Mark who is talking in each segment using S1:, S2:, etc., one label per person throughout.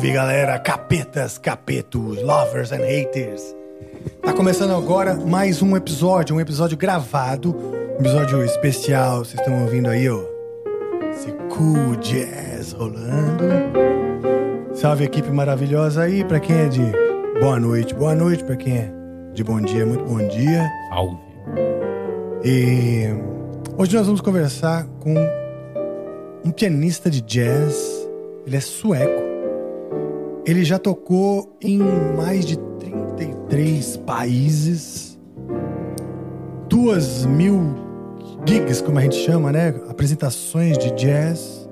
S1: Salve galera, capetas, capetos, lovers and haters. Tá começando agora mais um episódio, um episódio gravado, um episódio especial. Vocês estão ouvindo aí, ó. Esse cool jazz rolando. Salve equipe maravilhosa aí, pra quem é de boa noite, boa noite, pra quem é de bom dia, muito bom dia.
S2: Salve.
S1: E hoje nós vamos conversar com um pianista de jazz. Ele é sueco. Ele já tocou em mais de 33 países, duas mil gigs, como a gente chama, né? Apresentações de jazz.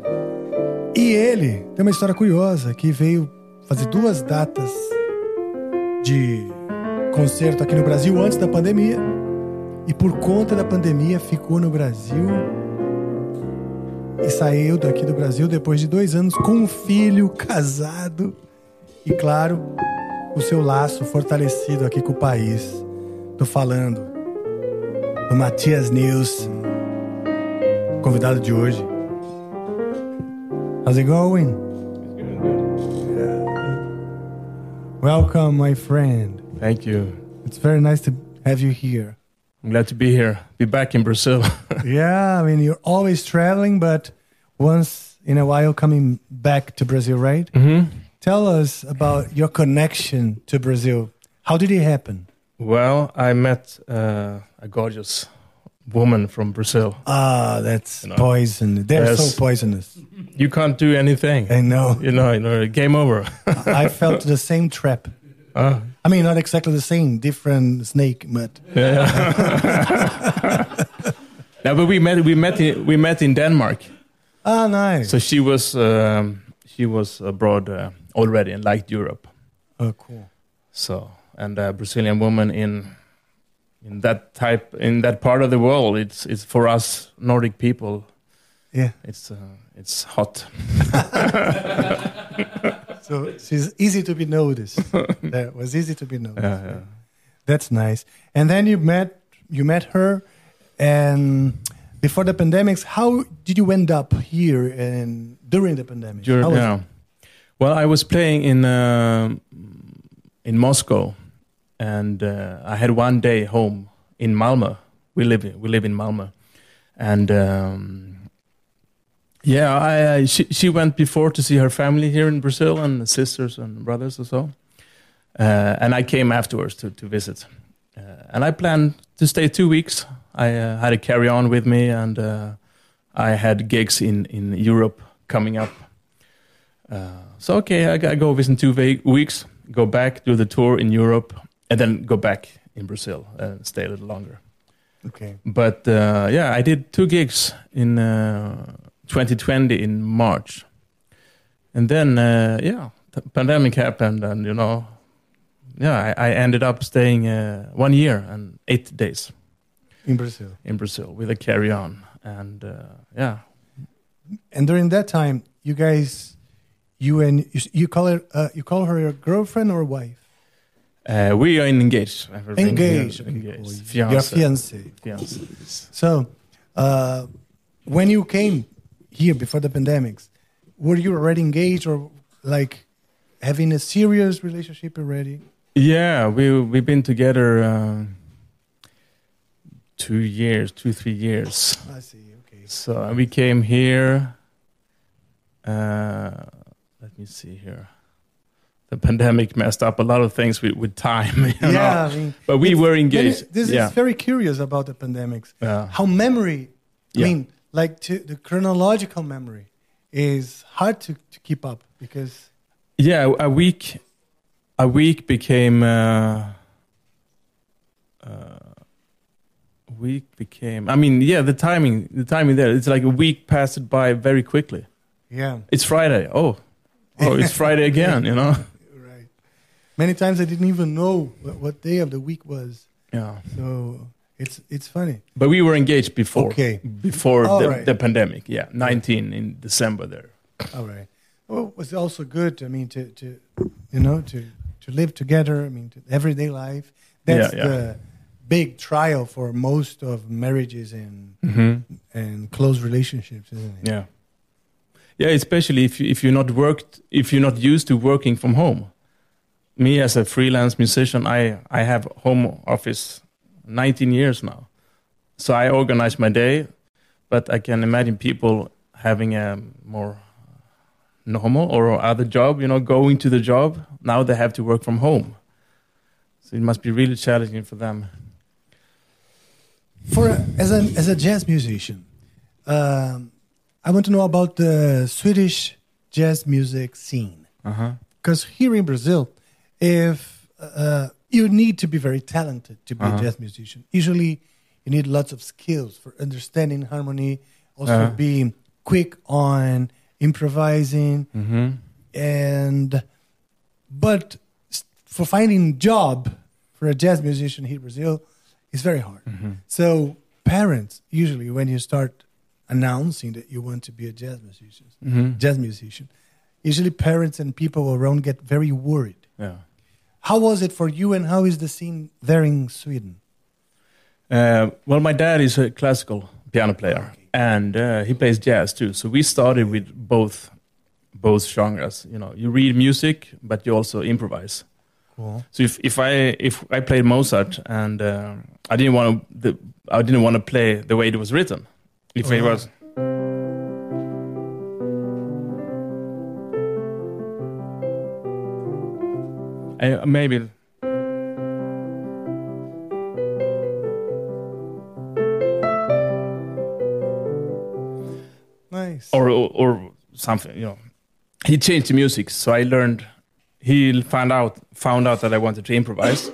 S1: E ele tem uma história curiosa que veio fazer duas datas de concerto aqui no Brasil antes da pandemia. E por conta da pandemia ficou no Brasil e saiu daqui do Brasil depois de dois anos com um filho, casado e, claro, o seu laço fortalecido aqui com o país. Tô falando do Matias News, convidado de hoje. How's it going? Welcome, my friend.
S2: Thank you.
S1: It's very nice to have you here.
S2: I'm glad to be here. Be back in Brazil.
S1: Yeah, I mean, you're always traveling, but once in a while coming back to Brazil, right?
S2: mm-hmm.
S1: Tell us about your connection to Brazil. How did it happen?
S2: Well, I met uh, a gorgeous woman from Brazil.
S1: Ah, that's
S2: You know.
S1: poison. They're
S2: Yes.
S1: so poisonous.
S2: You can't do anything.
S1: I know.
S2: You know, you know, game over.
S1: I felt the same trap.
S2: Uh,
S1: I mean, not exactly the same, different snake, but yeah.
S2: no, but we met. We met. In, we met in Denmark.
S1: ah, nice.
S2: So she was. Um, she was abroad uh, already and liked Europe.
S1: oh, cool.
S2: So and a Brazilian woman in in that type in that part of the world. It's it's for us Nordic people.
S1: Yeah.
S2: It's uh, it's hot.
S1: So she's easy to be noticed. that was easy to be noticed.
S2: Yeah, yeah.
S1: That's nice. And then you met you met her, and before the pandemics, how did you end up here and during the pandemic?
S2: Dur-
S1: How was
S2: yeah.
S1: it?
S2: Well, I was playing in uh, in Moscow, and uh, I had one day home in Malmö. We live we live in Malmö, and um, yeah, I, I she she went before to see her family here in Brazil and sisters and brothers or so, uh, and I came afterwards to to visit, uh, and I planned to stay two weeks. I uh, had a carry on with me, and uh, I had gigs in in Europe coming up. Uh, so okay, I, I go visit two weeks, go back, do the tour in Europe, and then go back in Brazil and stay a little longer.
S1: Okay.
S2: But uh, yeah, I did two gigs in uh, 2020 in March, and then uh, yeah, the pandemic happened, and you know, yeah, I, I ended up staying uh, one year and eight days
S1: In Brazil.
S2: in Brazil with a carry on, and uh, yeah,
S1: And during that time, you guys, you and you, you call her uh, you call her your girlfriend or wife?
S2: uh, we are engaged. Everything
S1: Engaged. Okay,
S2: engaged.
S1: cool. Your
S2: Fiancé.
S1: fiance. So, uh, when you came here before the pandemics, were you already engaged or like having a serious relationship already?
S2: Yeah, we we've been together uh, two years, two three years.
S1: I see. Okay.
S2: So we came here. Uh, me see here. The pandemic messed up a lot of things with, with time. you know.
S1: Yeah, I mean,
S2: but we were engaged.
S1: This
S2: yeah,
S1: is very curious about the pandemics.
S2: yeah.
S1: How memory, I
S2: Yeah.
S1: mean, like to, the chronological memory, is hard to, to keep up because
S2: yeah. A week, a week became. Uh, uh, week became. I mean, yeah. The timing, the timing there. It's like a week passed by very quickly.
S1: yeah,
S2: It's Friday. Oh, oh, it's Friday again. You know.
S1: right. Many times I didn't even know what, what day of the week was.
S2: Yeah.
S1: So it's it's funny.
S2: But we were engaged before.
S1: Okay.
S2: Before
S1: All
S2: the,
S1: right.
S2: the pandemic. Yeah. 19 in December there.
S1: All right. Well, it was also good. I mean, to, to you know to to live together. I mean, to everyday life. That's
S2: Yeah, yeah.
S1: the big trial for most of marriages and
S2: hmm
S1: and close relationships, isn't it?
S2: Yeah. Yeah, especially if if you're not worked, if you're not used to working from home. Me as a freelance musician, I I have home office 19 years now, so I organize my day. But I can imagine people having a more normal or other job, you know, going to the job. Now they have to work from home, so it must be really challenging for them.
S1: For as a as a jazz musician, um, I want to know about the Swedish jazz music scene.
S2: Uh-huh.
S1: Because here in Brazil, if uh, you need to be very talented to be
S2: Uh-huh.
S1: a jazz musician, usually you need lots of skills for understanding harmony, also
S2: Uh-huh.
S1: being quick on improvising,
S2: Mm-hmm.
S1: and but for finding job for a jazz musician here in Brazil is very hard.
S2: Mm-hmm.
S1: So parents usually when you start announcing that you want to be a jazz musician,
S2: Mm-hmm.
S1: jazz musician, usually parents and people around get very worried.
S2: Yeah.
S1: How was it for you, and how is the scene there in Sweden?
S2: Uh, well, my dad is a classical piano player,
S1: Okay.
S2: and uh, he plays jazz too. So we started with both both genres. You know, you read music, but you also improvise.
S1: Cool.
S2: So if, if I if I played Mozart and uh, I didn't want to I didn't want to play the way it was written. Was I, maybe.
S1: Nice.
S2: or, or or something you know. He changed the music so i learned he found out found out that i wanted to improvise.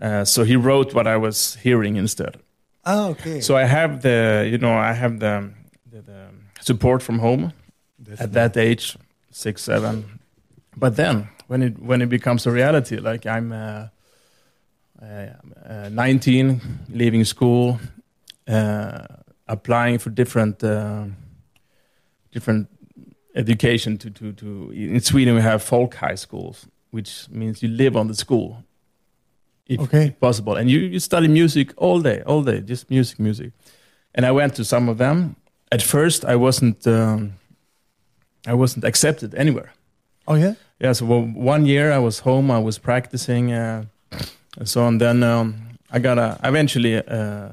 S2: Uh, so he wrote what i was hearing instead
S1: ah, okay.
S2: so i have the you know i have the, the, the support from home
S1: That's
S2: at that age six seven. But then when it when it becomes a reality like i'm uh, uh, uh, 19 leaving school uh, applying for different uh, different education to, to, to in sweden we have folk high schools which means you live on the school if,
S1: Okay.
S2: if possible. And you, you study music all day all day just music music. And i went to some of them. At first i wasn't um, i wasn't accepted anywhere.
S1: Oh yeah.
S2: yeah so well, one year i was home i was practicing uh, and so on. Then um, i got a eventually uh,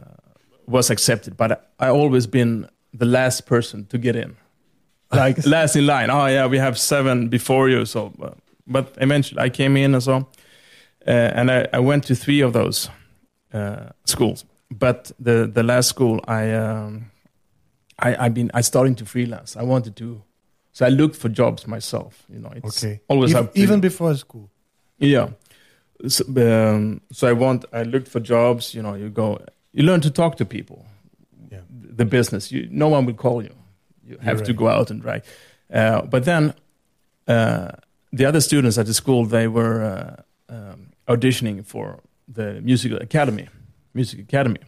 S2: was accepted but i always been the last person to get in. Like last in line. Oh yeah we have seven before you so but eventually i came in and so and I, I went to three of those uh, schools but the the last school i um, i i've been i starting to freelance i wanted to so i looked for jobs myself you know it's
S1: Okay.
S2: always
S1: even, even before school.
S2: Yeah. So, um, so I want. I looked for jobs. You know, you go. You learn to talk to people.
S1: Yeah.
S2: The business. You, no one will call you. You have to go out and write. Uh, but then, uh, the other students at the school they were uh, um, auditioning for the musical academy, music academy,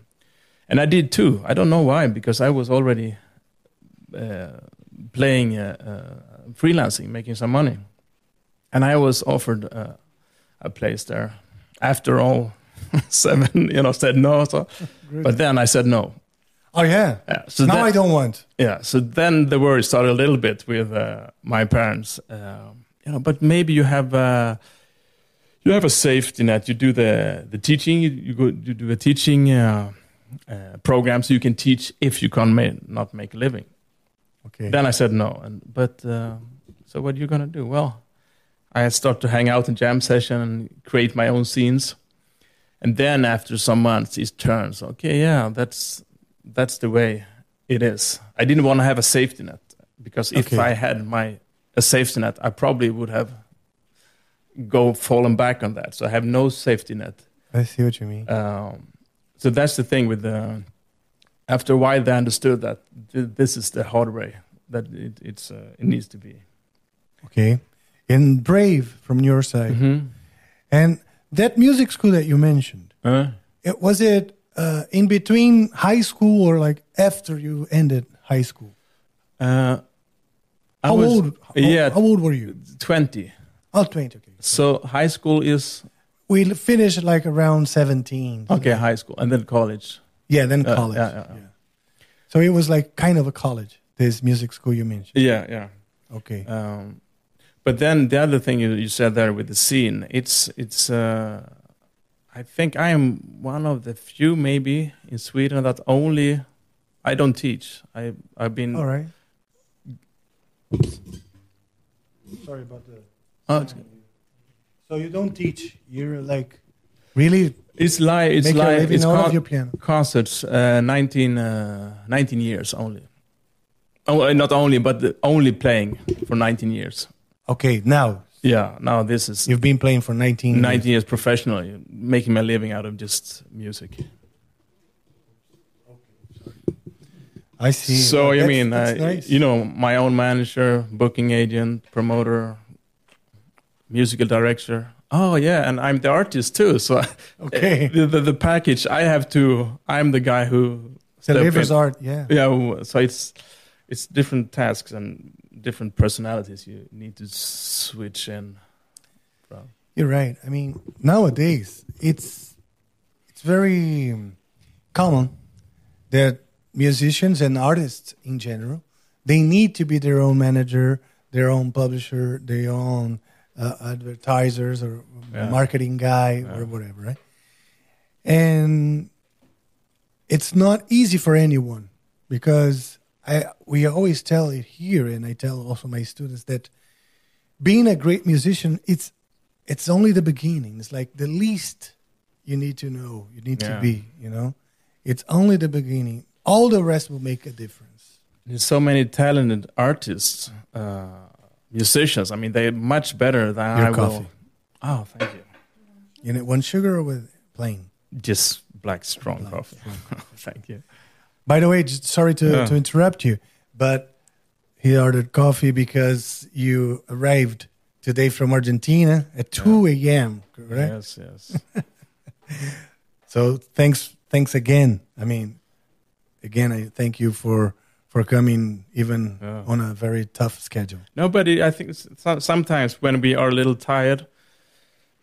S2: and I did too. I don't know why because I was already uh, playing, uh, uh, freelancing, making some money, and I was offered. Uh, a place there. After all, seven, you know, said no. So, but then I said no.
S1: Oh yeah.
S2: Yeah, so
S1: now
S2: then,
S1: I don't want.
S2: yeah, so then the worry started a little bit with uh, my parents. Um, you know, but maybe you have uh, you have a safety net. You do the the teaching. You, you go you do a teaching uh, uh, program, so you can teach if you can ma- not make a living.
S1: Okay.
S2: Then I said no. And but uh, so what are you gonna do? Well, I start to hang out in jam session and create my own scenes. And then after some months, it turns. Okay, yeah, that's that's the way it is. I didn't want to have a safety net because if
S1: Okay.
S2: I had my a safety net, I probably would have go falling back on that. So I have no safety net.
S1: I see what you mean.
S2: Um, so that's the thing with the. After a while, they understood that th- this is the hard way that it, it's uh, it needs to be.
S1: Okay. And brave from your side.
S2: Mm-hmm.
S1: And that music school that you mentioned,
S2: Uh,
S1: it, was it uh, in between high school or like after you ended high school?
S2: uh,
S1: How
S2: was
S1: old? How,
S2: yeah.
S1: How old were you?
S2: twenty.
S1: Oh, 20. Okay.
S2: So high school is
S1: We finished like around 17.
S2: okay, high school, and then college.
S1: Yeah, then
S2: Uh,
S1: college.
S2: yeah, yeah, yeah.
S1: So it was like kind of a college this music school you mentioned.
S2: Yeah, yeah.
S1: Okay.
S2: Um, but then the other thing you, you said there with the scene, it's it's. Uh, I think I am one of the few, maybe in Sweden, that only I don't teach. I I've been.
S1: All right. Sorry about the.
S2: Oh,
S1: So you don't teach. You're like really
S2: it's like it's
S1: make
S2: like it's
S1: out
S2: con-
S1: of your piano.
S2: concerts. Uh, 19, uh, 19 years only. Oh, uh, not only, but the, only playing for 19 years.
S1: Okay, now
S2: Yeah. Now this is
S1: you've been playing for 19.
S2: 19 years professionally, making my living out of just music.
S1: I see.
S2: So
S1: Well,
S2: I mean,
S1: that's
S2: uh,
S1: nice.
S2: you know, my own manager, booking agent, promoter, musical director. Oh yeah, and I'm the artist too. So
S1: Okay.
S2: the, the the package I have to. I'm the guy who
S1: delivers art. Yeah.
S2: Yeah, so it's it's different tasks and different personalities you need to switch in. from.
S1: You're right. I mean, nowadays it's it's very common that musicians and artists in general they need to be their own manager, their own publisher, their own uh, advertisers or
S2: Yeah.
S1: marketing guy
S2: Yeah.
S1: or whatever, right? And it's not easy for anyone because I we always tell it here, and I tell also my students that being a great musician, it's it's only the beginning. It's like the least you need to know, you need
S2: Yeah.
S1: to be. You know, it's only the beginning. All the rest will make a difference.
S2: There's so many talented artists, uh, musicians. I mean, they're much better than
S1: Your
S2: I
S1: coffee.
S2: will. Oh, thank you.
S1: You know, one sugar or with plain.
S2: Just black strong
S1: Black
S2: coffee. thank you.
S1: By the way, just sorry to,
S2: Yeah.
S1: to interrupt you, but he ordered coffee because you arrived today from Argentina at 2 a.m., correct?
S2: Yes, yes.
S1: So thanks, thanks again. I mean, again, I thank you for for coming even
S2: Yeah.
S1: on a very tough schedule.
S2: Nobody. I think sometimes when we are a little tired,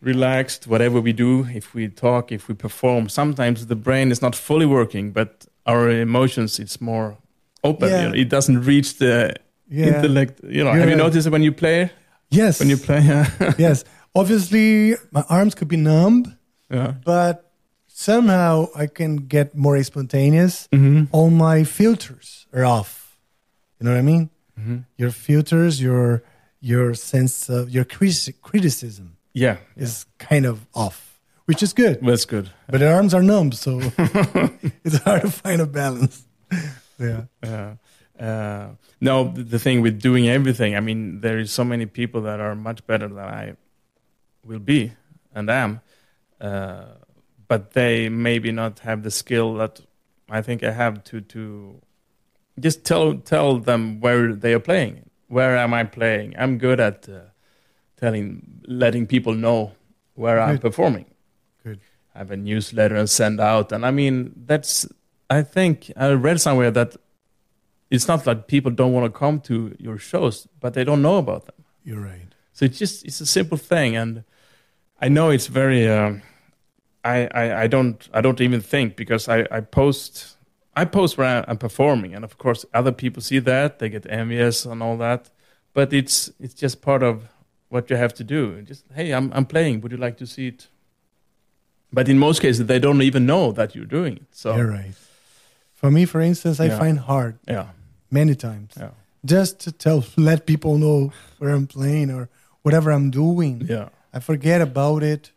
S2: relaxed, whatever we do, if we talk, if we perform, sometimes the brain is not fully working, but our emotions it's more open.
S1: Yeah.
S2: You know, it doesn't reach the
S1: Yeah.
S2: intellect. You know, have you noticed when you play?
S1: Yes.
S2: When you play,
S1: yes. Obviously, my arms could be numb,
S2: yeah.
S1: but somehow I can get more spontaneous.
S2: Mm-hmm.
S1: All my filters are off. You know what I mean?
S2: Mm-hmm.
S1: Your filters, your your sense of your criti- criticism
S2: Yeah,
S1: is kind of off, which is good.
S2: that's good.
S1: But the arms are numb, so it's hard to find a balance. Yeah.
S2: Uh, uh, no, the, the thing with doing everything, I mean, there is so many people that are much better than I will be and am, uh, but they maybe not have the skill that I think I have to to just tell tell them where they are playing. Where am I playing? I'm good at uh, telling, letting people know where I'm performing.
S1: Good.
S2: I have a newsletter and send out, and I mean that's. I think I read somewhere that it's not that people don't want to come to your shows, but they don't know about them.
S1: You're right.
S2: So it's just it's a simple thing, and I know it's very. Um, I, I I don't I don't even think because I I post I post where I'm performing, and of course other people see that they get envious and all that, but it's it's just part of what you have to do. Just hey, I'm I'm playing. Would you like to see it? But in most cases, they don't even know that you're doing it. So
S1: You're right. For me, for instance, I
S2: Yeah.
S1: find hard
S2: yeah,
S1: many times
S2: yeah,
S1: just to tell, let people know where I'm playing or whatever I'm doing.
S2: yeah,
S1: I forget about it.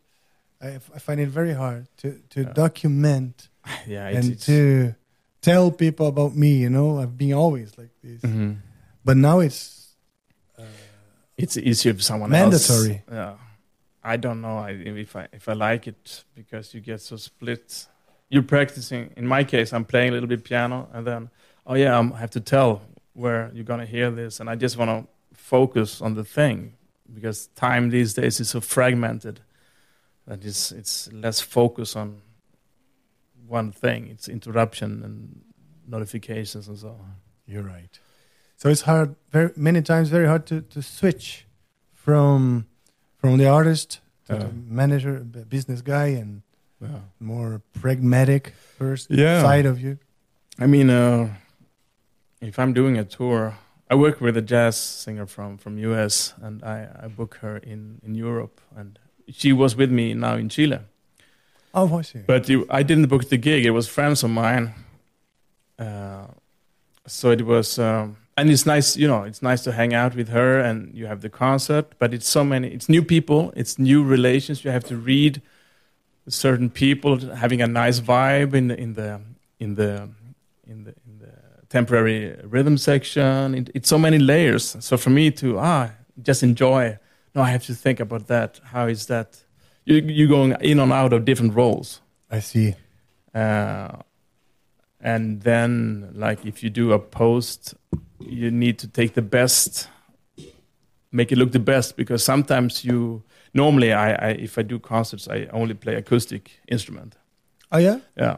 S1: I, I find it very hard to, to
S2: Yeah.
S1: document
S2: yeah. It's,
S1: and
S2: it's,
S1: to tell people about me. You know, I've been always like this,
S2: Mhm.
S1: but now it's uh,
S2: it's easier for someone else.
S1: Mandatory.
S2: Yeah, I don't know if I if I like it because you get so split. You're practicing. In my case, I'm playing a little bit piano, and then oh yeah, I'm, I have to tell where you're gonna hear this, and I just want to focus on the thing because time these days is so fragmented that it's it's less focus on one thing. It's interruption and notifications and so on.
S1: You're right. So it's hard, very many times, very hard to, to switch from from the artist to
S2: Yeah.
S1: the manager, business guy, and
S2: Yeah.
S1: more pragmatic first
S2: Yeah.
S1: side of you.
S2: I mean, uh, if I'm doing a tour, I work with a jazz singer from from US, and I, I book her in in Europe, and she was with me now in Chile.
S1: Oh, I see.
S2: But you, I didn't book the gig; it was friends of mine. Uh, so it was, um, and it's nice, you know, it's nice to hang out with her, and you have the concert. But it's so many, it's new people, it's new relations. You have to read certain people having a nice vibe in the in the in the in the in the temporary rhythm section. It, it's so many layers. So for me to ah just enjoy. No, I have to think about that. How is that? You you going in and out of different roles.
S1: I see.
S2: Uh, and then, like, if you do a post, you need to take the best, make it look the best, because sometimes you. Normally, I, I if I do concerts, I only play acoustic instrument.
S1: Oh yeah,
S2: Yeah.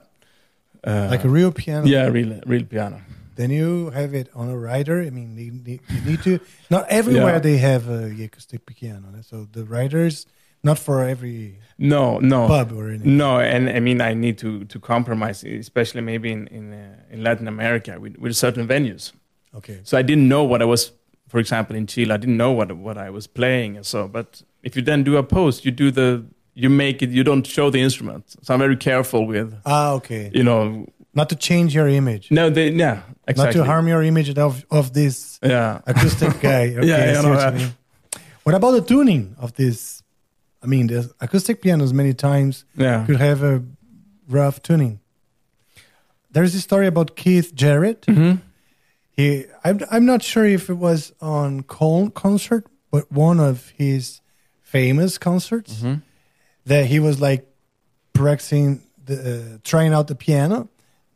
S2: Uh,
S1: like a real piano.
S2: yeah, real real piano.
S1: Then you have it on a rider. I mean, you need, you need to. Not everywhere
S2: Yeah.
S1: they have a acoustic piano. So the riders, not for every
S2: No, no,
S1: pub or anything.
S2: no, and I mean I need to to compromise, especially maybe in in uh, in Latin America with with certain venues.
S1: Okay.
S2: So I didn't know what I was, for example, in Chile, I didn't know what what I was playing. and So, but if you then do a post, you do the, you make it, you don't show the instrument. So I'm very careful with,
S1: Ah, okay.
S2: you know,
S1: Not to change your image.
S2: no, they, yeah, exactly.
S1: Not to harm your image of of this
S2: Yeah,
S1: acoustic guy. Okay,
S2: Yeah,
S1: I
S2: know
S1: what you What about the tuning of this? I mean, the acoustic pianos many times
S2: yeah,
S1: could have a rough tuning. There's a story about Keith Jarrett.
S2: hmm
S1: He, I'm, I'm not sure if it was on Köln Concert, but one of his famous concerts
S2: hmm
S1: that he was like practicing the uh, trying out the piano.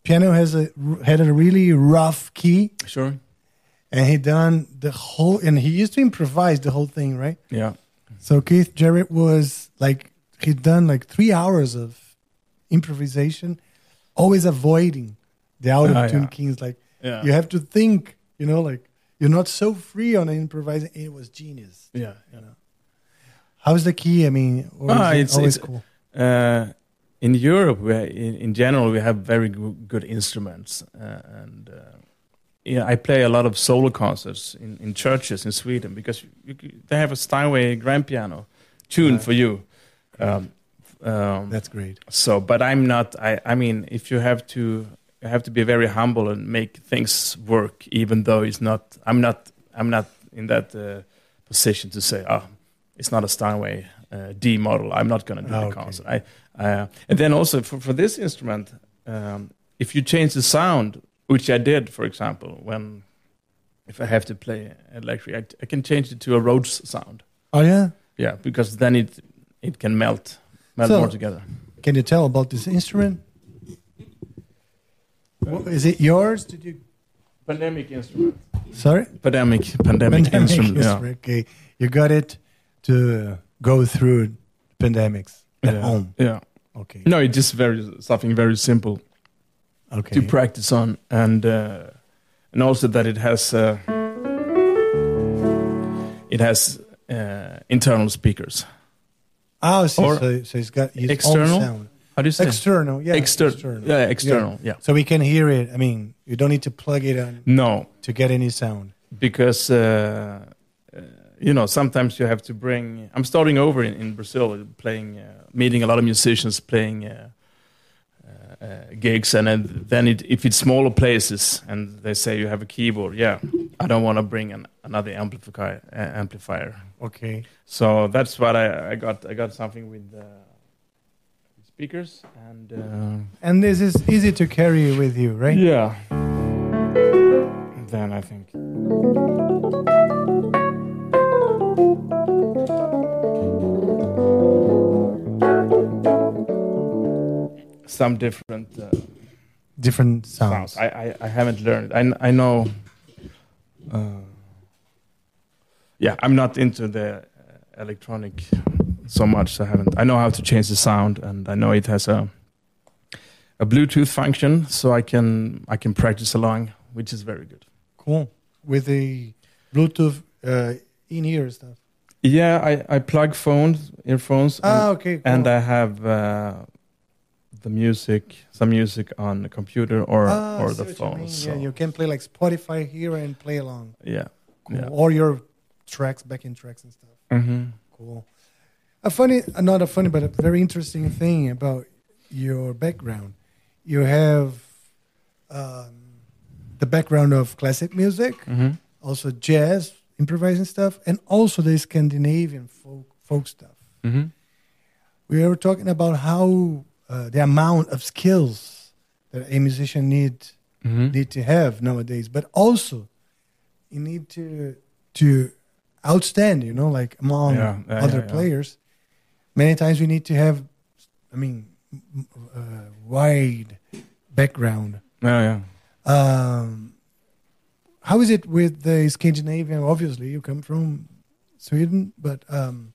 S1: Piano has a had a really rough key,
S2: sure,
S1: and he done the whole. And he used to improvise the whole thing, right?
S2: yeah,
S1: So Keith Jarrett was like he'd done like three hours of improvisation, always avoiding the out of
S2: Ah,
S1: tune
S2: yeah.
S1: keys. Like
S2: yeah,
S1: you have to think, you know, like you're not so free on improvising. It was genius.
S2: yeah,
S1: You know, how's the key? I mean, or
S2: Ah,
S1: it
S2: it's-
S1: always
S2: it's-
S1: cool.
S2: Uh, in Europe, we in, in general we have very go- good instruments, uh, and uh, yeah, I play a lot of solo concerts in, in churches in Sweden because you, c- they have a Steinway grand piano tuned for you. Um, um,
S1: That's great.
S2: so, but I'm not. I, I mean, if you have to, you have to be very humble and make things work, even though it's not. I'm not. I'm not in that uh, position to say, "Oh, it's not a Steinway uh, D model. I'm not going to do
S1: Ah,
S2: the
S1: okay.
S2: concert." I, uh, and then also for, for this instrument, um, if you change the sound, which I did, for example, when if I have to play electric, I, I can change it to a Rhodes sound.
S1: Oh yeah.
S2: Yeah, because then it it can melt melt
S1: So-
S2: more together.
S1: Can you tell about this instrument? What, is it yours? Did you?
S2: Pandemic instrument.
S1: Sorry.
S2: Pandemic, pandemic,
S1: Pandemic
S2: instrument. Yeah.
S1: Okay, you got it to go through pandemics at
S2: yeah.
S1: home.
S2: Yeah.
S1: Okay.
S2: No, it's just very something very simple
S1: Okay.
S2: to practice on, and uh, and also that it has uh, it has uh, internal speakers.
S1: Oh, so,
S2: Or
S1: so, so it's got his
S2: external?
S1: sound.
S2: How do you say?
S1: External, yeah.
S2: Exter-
S1: external.
S2: Yeah, external. Yeah.
S1: So we can hear it. I mean, you don't need to plug it in
S2: No,
S1: to get any sound.
S2: because uh, you know sometimes you have to bring. I'm starting over in, in Brazil, playing, uh, meeting a lot of musicians, playing. Uh, uh, gigs and then, it, if it's smaller places and they say you have a keyboard yeah i don't want to bring an, another amplifier uh, amplifier
S1: Okay.
S2: so that's what I, I got i got something with uh, speakers and uh,
S1: And this is easy to carry with you, right?
S2: yeah then i think some different uh,
S1: Different
S2: sounds.
S1: sounds.
S2: I, I, I haven't learned. I, I know. Uh, yeah, I'm not into the uh, electronic so much. So I haven't. I know how to change the sound, and I know it has a a Bluetooth function, so I can I can practice along, which is very good.
S1: Cool. With the Bluetooth uh, in-ear stuff.
S2: Yeah, I, I plug phones, earphones,
S1: Ah,
S2: and,
S1: okay. Cool.
S2: and I have uh, the music, some music on the computer or
S1: Ah,
S2: or the
S1: what you
S2: phone. So
S1: Yeah, you can play like Spotify here and play along.
S2: yeah,
S1: Cool.
S2: Yeah.
S1: Or your tracks, backing tracks and stuff.
S2: hmm
S1: Cool. A funny, not a funny, but a very interesting thing about your background. You have um, the background of classic music,
S2: hmm
S1: also jazz, improvising stuff, and also the Scandinavian folk, folk stuff.
S2: hmm
S1: We were talking about how uh, the amount of skills that a musician need
S2: hmm
S1: need to have nowadays, but also you need to to outstand, you know, like among
S2: Yeah, yeah,
S1: other
S2: yeah.
S1: players. Many times we need to have, I mean, uh, wide background.
S2: Yeah, yeah.
S1: Um, how is it with the Scandinavian? Obviously, you come from Sweden, but um,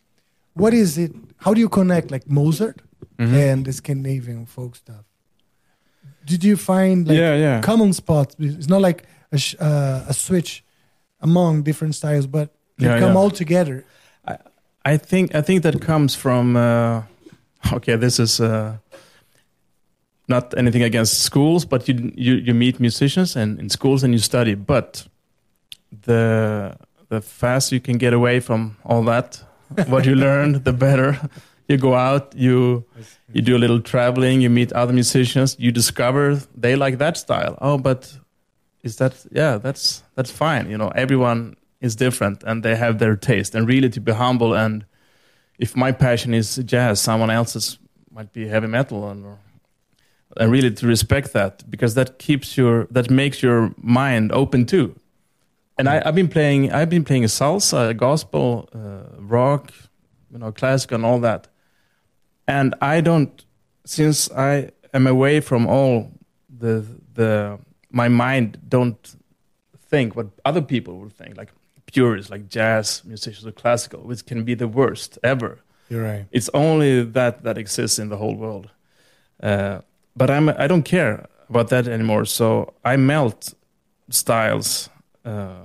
S1: what is it? How do you connect like Mozart
S2: Mhm.
S1: and the Scandinavian folk stuff? Did you find like
S2: yeah, yeah.
S1: common spots? It's not like a, sh- uh, a switch among different styles, but they
S2: Yeah,
S1: come all together.
S2: I think I think that comes from uh, okay. This is uh, not anything against schools, but you you, you meet musicians and in schools and you study. But the the faster you can get away from all that, what you learn, the better. You go out, you you do a little traveling, you meet other musicians, you discover they like that style. Oh, but is that yeah? That's that's fine. You know, everyone is different and they have their taste. And really, to be humble and if my passion is jazz, someone else's might be heavy metal, and and really to respect that because that keeps your that makes your mind open too. And I, I've been playing I've been playing salsa, gospel, uh, rock, you know, classic, and all that. And I don't since I am away from all the the my mind don't think what other people will think like purists like jazz musicians or classical which can be the worst ever.
S1: You're right.
S2: it's only that that exists in the whole world. Uh, but i'm i don't care about that anymore. So i melt styles uh,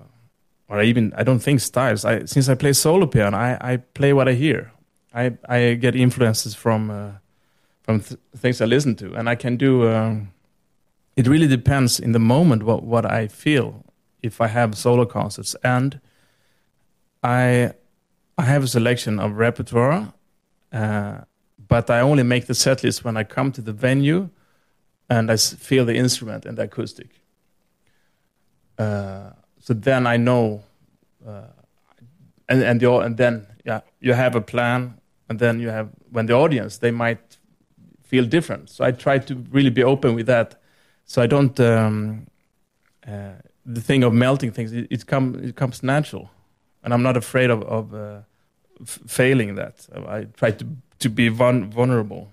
S2: or even i don't think styles. I since i play solo piano i, I play what i hear i i get influences from uh, from th- things i listen to and i can do um, it really depends in the moment what what i feel if i have solo concerts and i i have a selection of repertoire uh, but I only make the set list when I come to the venue and I feel the instrument and the acoustic. Uh, so then I know, uh, and and the, and then yeah, you have a plan, and then you have when the audience they might feel different. So I try to really be open with that, so I don't. Um, uh, the thing of melting things, it, it come it comes natural, and I'm not afraid of of uh, f- failing that. I try to to be vul- vulnerable,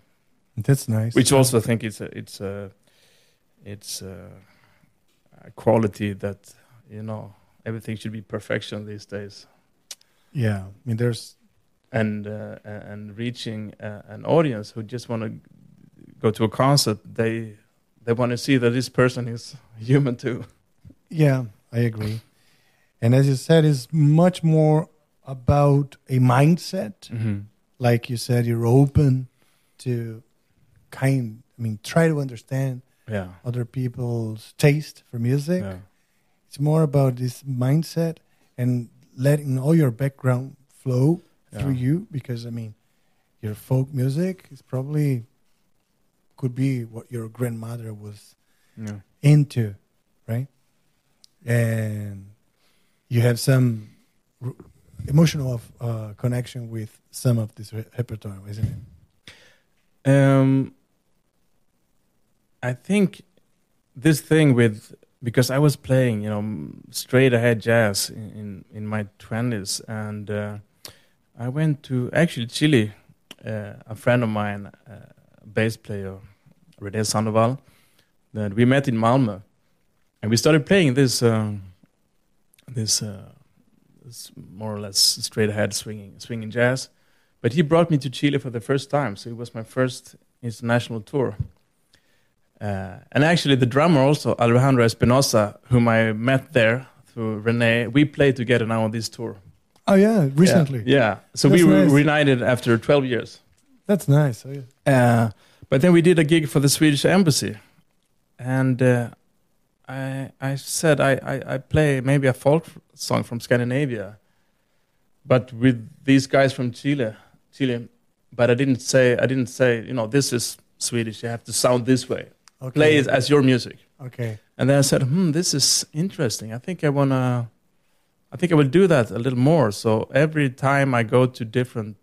S1: That's nice.
S2: which also I think it's a it's a it's a, a quality that you know everything should be perfection these days,
S1: yeah, I mean, there's
S2: and uh, and reaching uh, an audience who just want to go to a concert, they they want to see that this person is human too.
S1: yeah, I agree. And as you said, it's much more about a mindset.
S2: Mm-hmm.
S1: Like you said, you're open to kind. I mean, try to understand
S2: Yeah.
S1: other people's taste for music.
S2: yeah.
S1: It's more about this mindset and letting all your background flow through you because I mean, your folk music is probably could be what your grandmother was
S2: Yeah.
S1: into, right? And you have some r- emotional uh, connection with some of this re- repertoire, isn't it?
S2: Um, I think this thing with because I was playing, you know, straight ahead jazz in in, in my twenties, and uh, I went to actually Chile. Uh, a friend of mine, uh, bass player, Rene Sandoval, that we met in Malmö, and we started playing this um, this, uh, this more or less straight ahead swinging swinging jazz. But he brought me to Chile for the first time, so it was my first international tour. Uh, and actually, the drummer also, Alejandro Espinosa, whom I met there through Rene, we played together now on this tour.
S1: Oh yeah, recently.
S2: Yeah. yeah. So
S1: That's
S2: we were
S1: nice.
S2: reunited after 12 years.
S1: That's nice. Oh, yeah.
S2: Uh, but then we did a gig for the Swedish embassy, and uh, I I said I, I I play maybe a folk song from Scandinavia, but with these guys from Chile, Chile. But I didn't say I didn't say you know this is Swedish. You have to sound this way.
S1: Okay.
S2: Play it as your music.
S1: Okay.
S2: And then I said, hmm, this is interesting. I think I wanna, I think I will do that a little more. So every time I go to different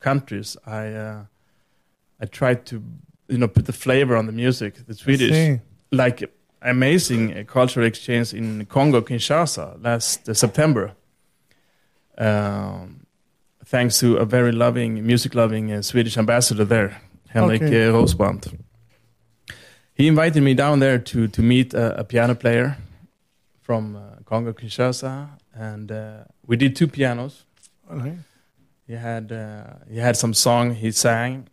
S2: countries, I, uh, I try to, you know, put the flavor on the music, the Swedish, like amazing uh, cultural exchange in Congo, Kinshasa, last uh, September. Um, thanks to a very loving, music-loving uh, Swedish ambassador there, Henric
S1: Okay.
S2: uh, Råsbrant he invited me down there to to meet a, a piano player from uh, Congo Kinshasa, and uh, we did two pianos.
S1: Right.
S2: He had uh, he had some song he sang,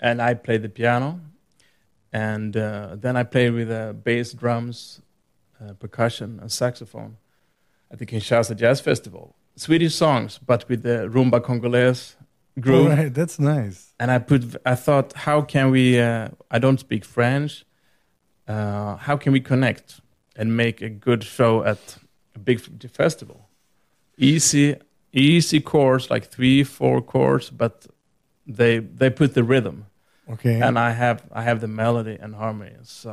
S2: and I played the piano, and uh, then I played with uh, bass, drums, uh, percussion, and saxophone at the Kinshasa Jazz Festival. Swedish songs, but with the rumba Congolese groove
S1: All right. That's nice.
S2: and I put I thought how can we uh, I don't speak French uh, how can we connect and make a good show at a big festival easy easy chords like three four chords but they they put the rhythm
S1: Okay.
S2: and I have I have the melody and harmony so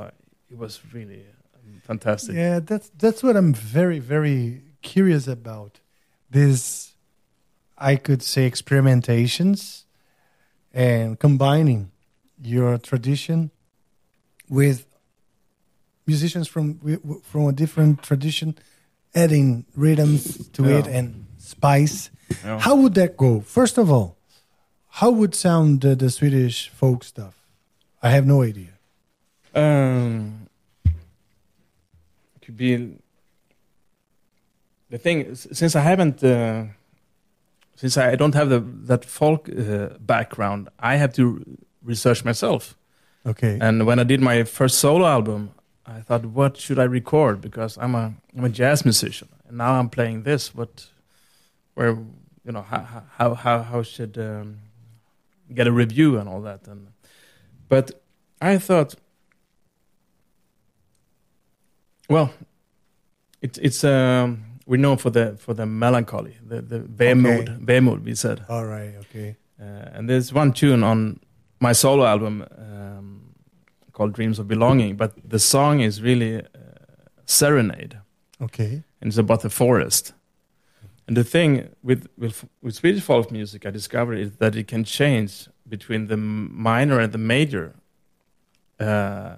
S2: it was really fantastic
S1: Yeah, that's that's what I'm very very curious about. This, I could say, experimentations and combining your tradition with musicians from from a different tradition, adding rhythms to it and spice.
S2: Yeah.
S1: How would that go? First of all, how would sound the, the Swedish folk stuff? I have no idea.
S2: Um, could be the thing is, since I haven't uh, since I don't have the that folk uh, background, I have to research myself.
S1: Okay.
S2: And when I did my first solo album, I thought, what should I record? Because I'm a I'm a jazz musician, and now I'm playing this. What, where, you know, how how how, how should um, get a review and all that? And but I thought, well, it's it's um, we're known for the for the melancholy, the the vemod,
S1: Okay.
S2: vemod. We said.
S1: all right. Okay.
S2: Uh, and there's one tune on my solo album um, called Dreams of Belonging, but the song is really uh, serenade,
S1: Okay.
S2: and it's about the forest. And the thing with, with with Swedish folk music, I discovered is that it can change between the minor and the major. Uh,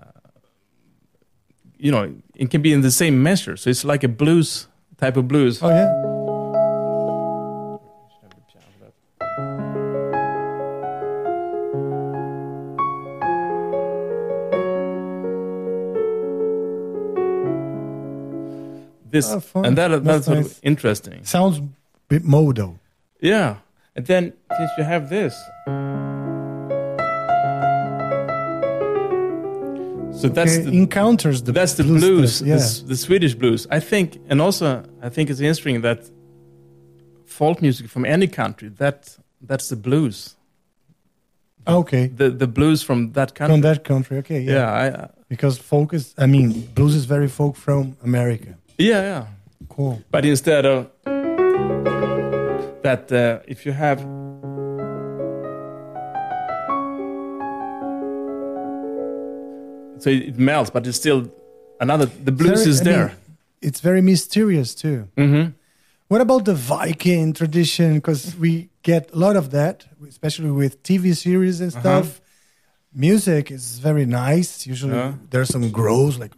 S2: you know, it can be in the same measure, so it's like a blues type of blues.
S1: Oh yeah.
S2: This
S1: Oh,
S2: and that
S1: That's
S2: that's, sort
S1: nice.
S2: of interesting.
S1: Sounds a bit modo.
S2: Yeah, and then since you have this, so that's
S1: Okay,
S2: the
S1: encounters the
S2: that's the
S1: blues
S2: blues, the,
S1: Yeah.
S2: s- the Swedish blues. I think, and also I think it's interesting that folk music from any country that that's the blues,
S1: okay.
S2: the the blues from that country.
S1: From that country. Okay. Yeah.
S2: yeah, I, uh,
S1: Because folk is, I mean, blues is very folk from America.
S2: Yeah, yeah.
S1: Cool.
S2: But instead of that, uh, if you have so it, it melts, but it's still another. The blues
S1: Very-
S2: is
S1: I mean,
S2: there.
S1: It's very mysterious too.
S2: hmm
S1: What about the Viking tradition? Because we get a lot of that, especially with TV series and
S2: Uh-huh.
S1: stuff. Music is very nice. Usually
S2: Yeah.
S1: there's some growls like.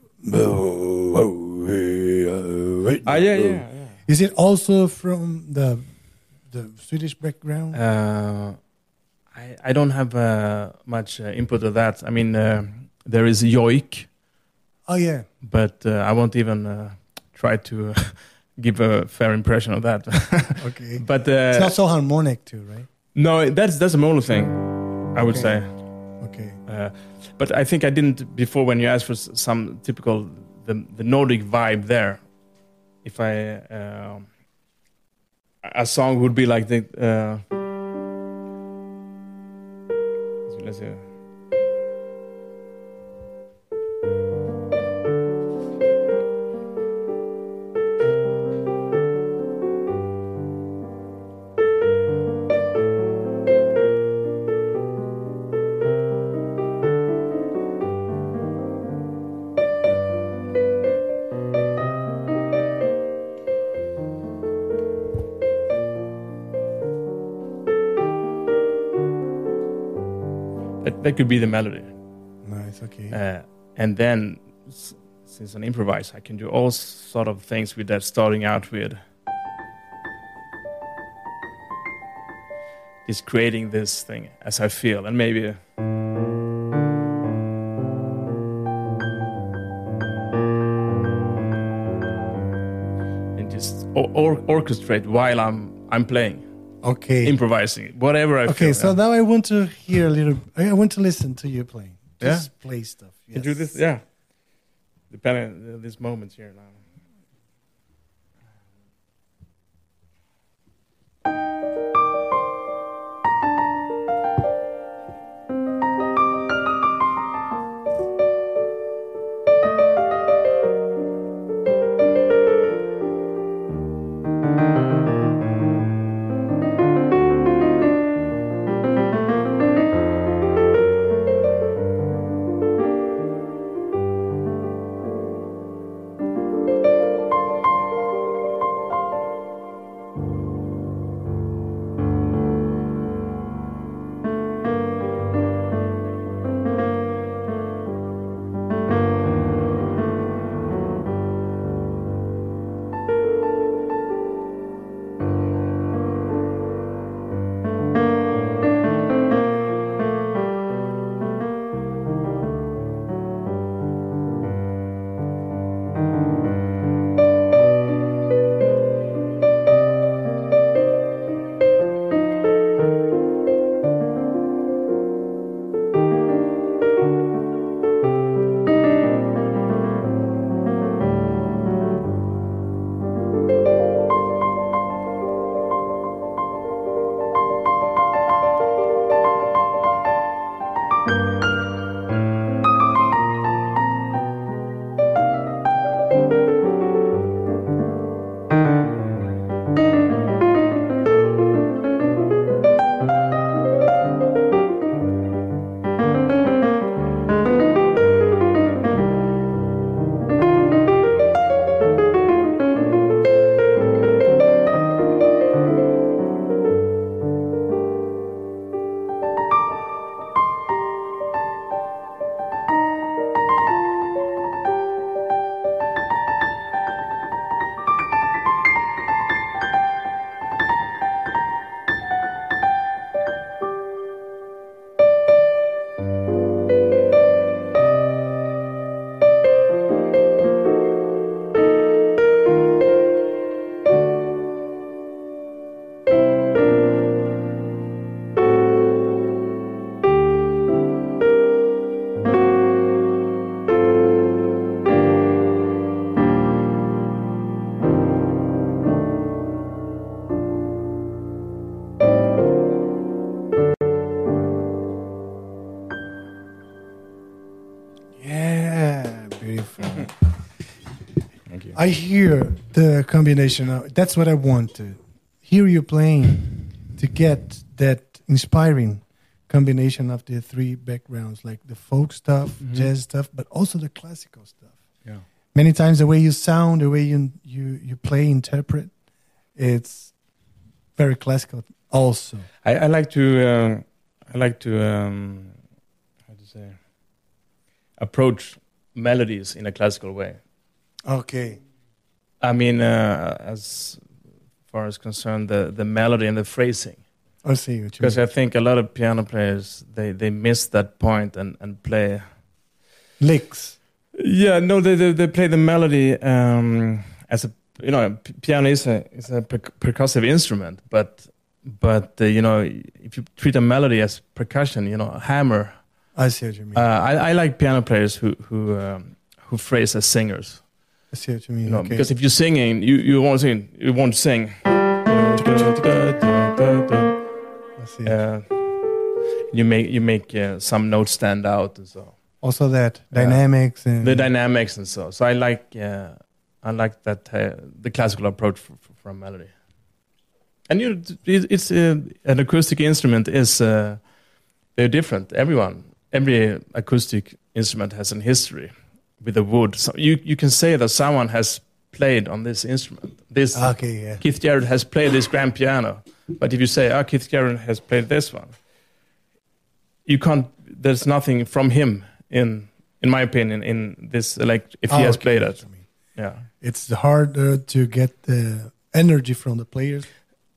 S2: Ah, yeah, yeah, yeah.
S1: Is it also from the the Swedish background?
S2: Uh, I I don't have uh, much uh, input of that. I mean, uh, there is yoik,
S1: oh yeah.
S2: but uh, I won't even uh, try to uh, give a fair impression of that.
S1: Okay.
S2: but uh,
S1: it's not so harmonic too, right?
S2: no, that's that's a moral thing, I would
S1: Okay.
S2: say.
S1: Okay.
S2: Uh, but I think I didn't before when you asked for some typical the the Nordic vibe there. If I um a song would be like the uh, that, could be the melody.
S1: Nice. Okay.
S2: Uh, and then, s- since an improviser, I can do all sort of things with that. Starting out with just creating this thing as I feel, and maybe and just or, or, orchestrate while I'm I'm playing,
S1: okay.
S2: improvising, whatever I
S1: okay.
S2: feel.
S1: So
S2: yeah.
S1: now I want to hear a little. I want to listen to you playing.
S2: Yeah.
S1: Just play stuff.
S2: Can do this, yeah. Depending on uh, these moments here now.
S1: I hear the combination. Of, that's what I want to hear you playing to get that inspiring combination of the three backgrounds, like the folk stuff,
S2: Mhm.
S1: jazz stuff, but also the classical stuff.
S2: yeah.
S1: Many times, the way you sound, the way you you you play, interpret, it's very classical. Also,
S2: I, I like to uh, I like to um, how to say approach melodies in a classical way.
S1: okay,
S2: I mean, uh, as far as concerned the the melody and the phrasing,
S1: I see what you
S2: because. I think a lot of piano players they they miss that point and and play.
S1: Licks.
S2: Yeah, no, they they, they play the melody um, as a you know piano is a is a per- percussive instrument, but but uh, you know if you treat a melody as percussion, you know a hammer.
S1: I see what you mean.
S2: Uh, I, I like piano players who who um, who phrase as singers.
S1: I see what you mean.
S2: You know,
S1: okay.
S2: because if you're singing, you you won't sing. You won't sing.
S1: I see.
S2: Uh, you make you make uh, some notes stand out and so
S1: also that
S2: Yeah.
S1: dynamics and
S2: the dynamics and so. So I like uh, I like that uh, the classical approach for, for melody. And you, it's uh, an acoustic instrument is uh, very different. Everyone, every acoustic instrument has an history with the wood. So you you can say that someone has played on this instrument. This
S1: Okay, yeah.
S2: Keith Jarrett has played this grand piano, but if you say, "Oh, Keith Jarrett has played this one," you can't there's nothing from him in in my opinion in this like if he
S1: Oh,
S2: has
S1: okay,
S2: played it
S1: I mean.
S2: yeah
S1: It's harder to get the energy from the players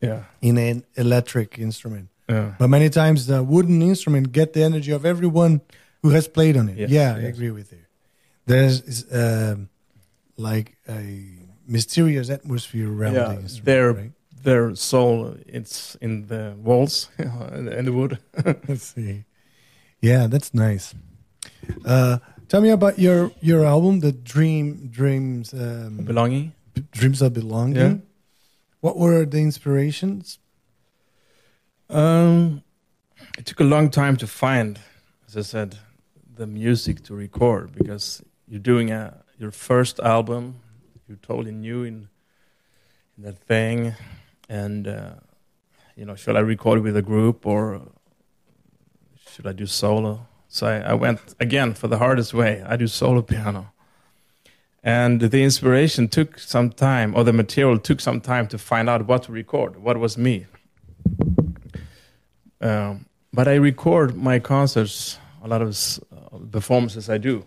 S2: yeah
S1: in an electric instrument.
S2: yeah
S1: But many times the wooden instrument get the energy of everyone who has played on it.
S2: Yes,
S1: yeah, I agree with you. There's is, um, like a mysterious atmosphere around
S2: Yeah,
S1: the instrument.
S2: there-
S1: right?
S2: their soul it's in the walls and the wood
S1: Let's see. Yeah, that's nice. Uh, tell me about your your album, the Dream Dreams um,
S2: belonging
S1: Dreams of Belonging.
S2: Yeah.
S1: What were the inspirations?
S2: Um, it took a long time to find, as I said, the music to record because you're doing a your first album. You're totally new in in that thing, and uh, you know, should I record with a group or should I do solo? So I, I went again for the hardest way. I do solo piano. And the inspiration took some time, or the material took some time to find out what to record, what was me. Um, but I record my concerts, a lot of uh, performances I do.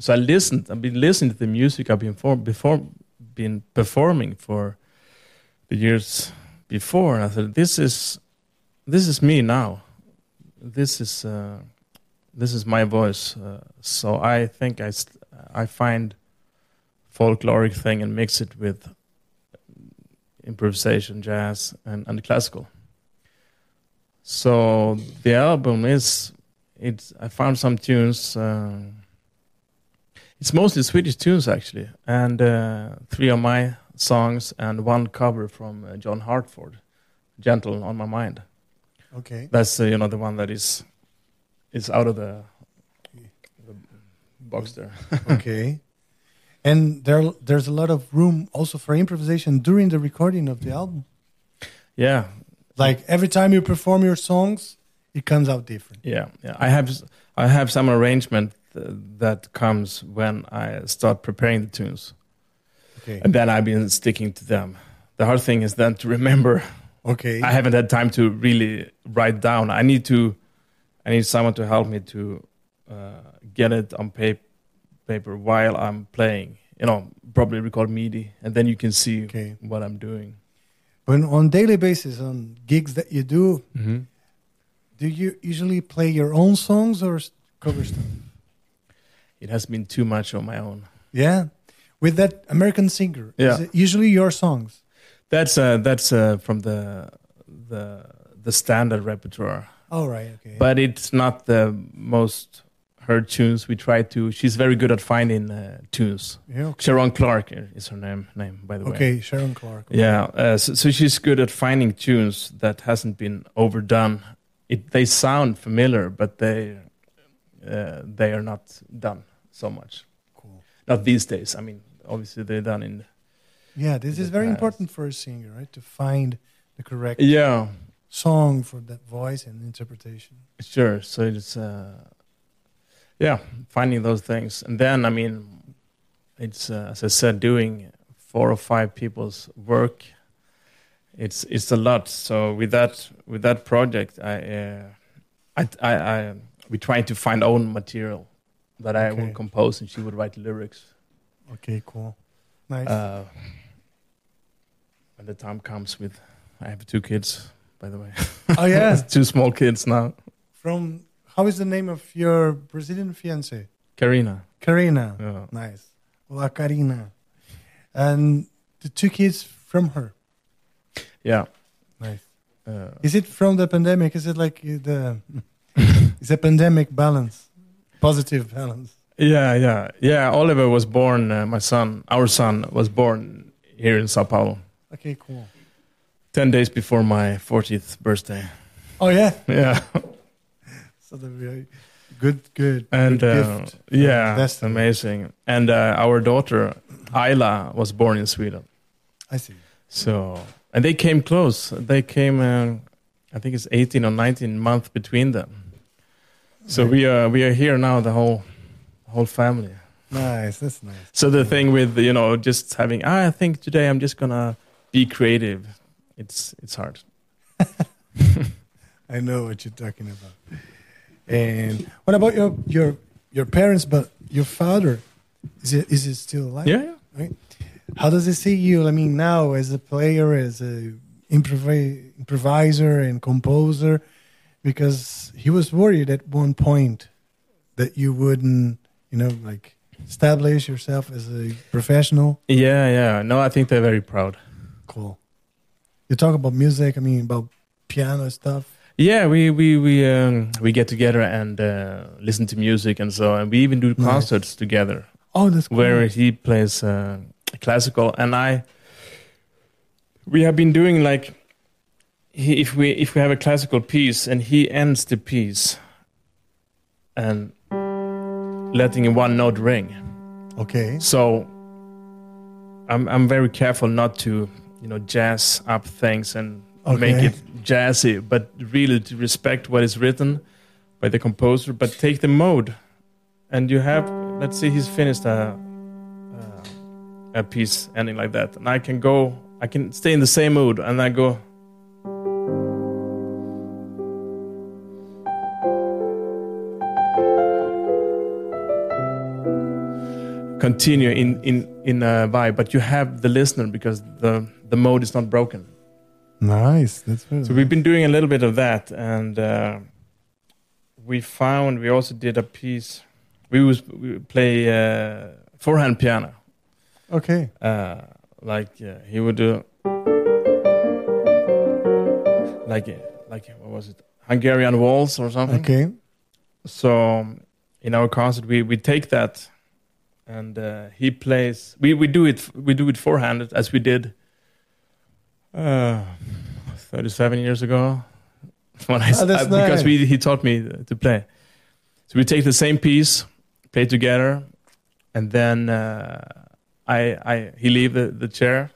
S2: So I listened. I've been listening to the music I've been for, before, been performing for the years before, and I said, "This is, this is me now. This is, uh, this is my voice." Uh, so I think I, I find folkloric thing and mix it with improvisation, jazz, and, and classical. So the album is it's I found some tunes. Uh, it's mostly Swedish tunes actually, and uh, three of my songs and one cover from uh, John Hartford, "Gentle on My Mind."
S1: Okay.
S2: That's uh, you know the one that is is out of the, the box there.
S1: okay. And there, there's a lot of room also for improvisation during the recording of the album.
S2: Yeah,
S1: Like every time you perform your songs, it comes out different.
S2: Yeah, yeah. I have I have some arrangement that comes when I start preparing the tunes,
S1: Okay.
S2: and then I've been sticking to them. The hard thing is then to remember.
S1: Okay.
S2: I haven't had time to really write down. I need to, I need someone to help me to uh, get it on pa- paper while I'm playing. You know, probably record MIDI, and then you can see
S1: Okay.
S2: what I'm doing.
S1: But on daily basis, on gigs that you do,
S2: Mm-hmm.
S1: do you usually play your own songs or cover stuff?
S2: It has been too much on my own.
S1: Yeah. With that American singer,
S2: Yeah.
S1: is it usually your songs?
S2: That's uh, that's uh, from the the the standard repertoire.
S1: All right. Okay.
S2: but it's not the most heard tunes. We try to. She's very good at finding uh, tunes.
S1: yeah. Okay.
S2: Sharon Clark is her name. Name by the way.
S1: Okay, Sharon Clark.
S2: Yeah. Uh, so, so she's good at finding tunes that hasn't been overdone. It they sound familiar, but they they are not done so much.
S1: Cool.
S2: Not these days. I mean, obviously they're done in.
S1: Yeah, this
S2: The
S1: is very
S2: past.
S1: important for a singer, right? To find the correct
S2: Yeah.
S1: song for that voice and interpretation.
S2: Sure. So it's uh, yeah, finding those things, and then I mean, it's uh, as I said, doing four or five people's work. It's it's a lot. So with that with that project, I uh, I, I I we trying to find own material that I
S1: Okay.
S2: will compose, and she would write lyrics.
S1: Okay, cool. Nice.
S2: Uh, when the time comes, with I have two kids, by the way.
S1: oh yeah.
S2: two small kids now.
S1: From how is the name of your Brazilian fiance?
S2: Karina.
S1: Karina.
S2: Yeah.
S1: Nice. La Karina. And the two kids from her.
S2: Yeah.
S1: Nice.
S2: Uh,
S1: Is it from the pandemic? Is it like the is a pandemic balance? Positive balance.
S2: yeah, yeah, yeah. Oliver was born. Uh, my son, our son, was born here in Sao Paulo,
S1: Okay, cool.
S2: ten days before my fortieth birthday.
S1: Oh yeah.
S2: Yeah,
S1: So the very good good
S2: and
S1: good
S2: uh,
S1: gift.
S2: yeah,
S1: That's
S2: that's amazing. And uh, our daughter Ayla was born in Sweden.
S1: I see.
S2: So, and they came close. They came, uh, I think it's 18 or 19 months between them. So we are we are here now, the whole whole family.
S1: Nice. That's nice.
S2: So the thing with you know just having ah, I think today I'm just gonna be creative. It's it's hard.
S1: I know what you're talking about. And what about your your your parents? But your father, is it is he still alive?
S2: Yeah, yeah.
S1: Right. How does he see you? I mean, now as a player, as a improvi- improviser and composer, because he was worried at one point that you wouldn't, you know, like establish yourself as a professional.
S2: Yeah, yeah. No, I think they're very proud.
S1: Cool. You talk about music. I mean, about piano stuff.
S2: Yeah, we we we um, we get together and uh, listen to music and so, and we even do
S1: Nice.
S2: concerts together
S1: Oh, that's cool.
S2: where he plays uh, classical and I. We have been doing like, he, if we if we have a classical piece and he ends the piece, and letting one note ring.
S1: okay.
S2: So I'm I'm very careful not to you know jazz up things and make it jazzy, but really to respect what is written by the composer, but take the mode. And you have let's say he's finished a a, a piece ending like that, and I can go I can stay in the same mood, and I go. Continue in in in a vibe but you have the listener because the the mode is not broken
S1: Nice. That's very
S2: so we've been doing a little bit of that and uh, we found we also did a piece we was we play uh, four-hand piano
S1: okay.
S2: uh, like uh, he would do like uh, like what was it Hungarian waltz or something
S1: Okay.
S2: so in our concert we we take that and uh, he plays we we do it we do it four-handed as we did uh 37 years ago. When I,
S1: Oh, that's
S2: I- because we he taught me to play. So we take the same piece play together and then uh, I I he leave the, the chair.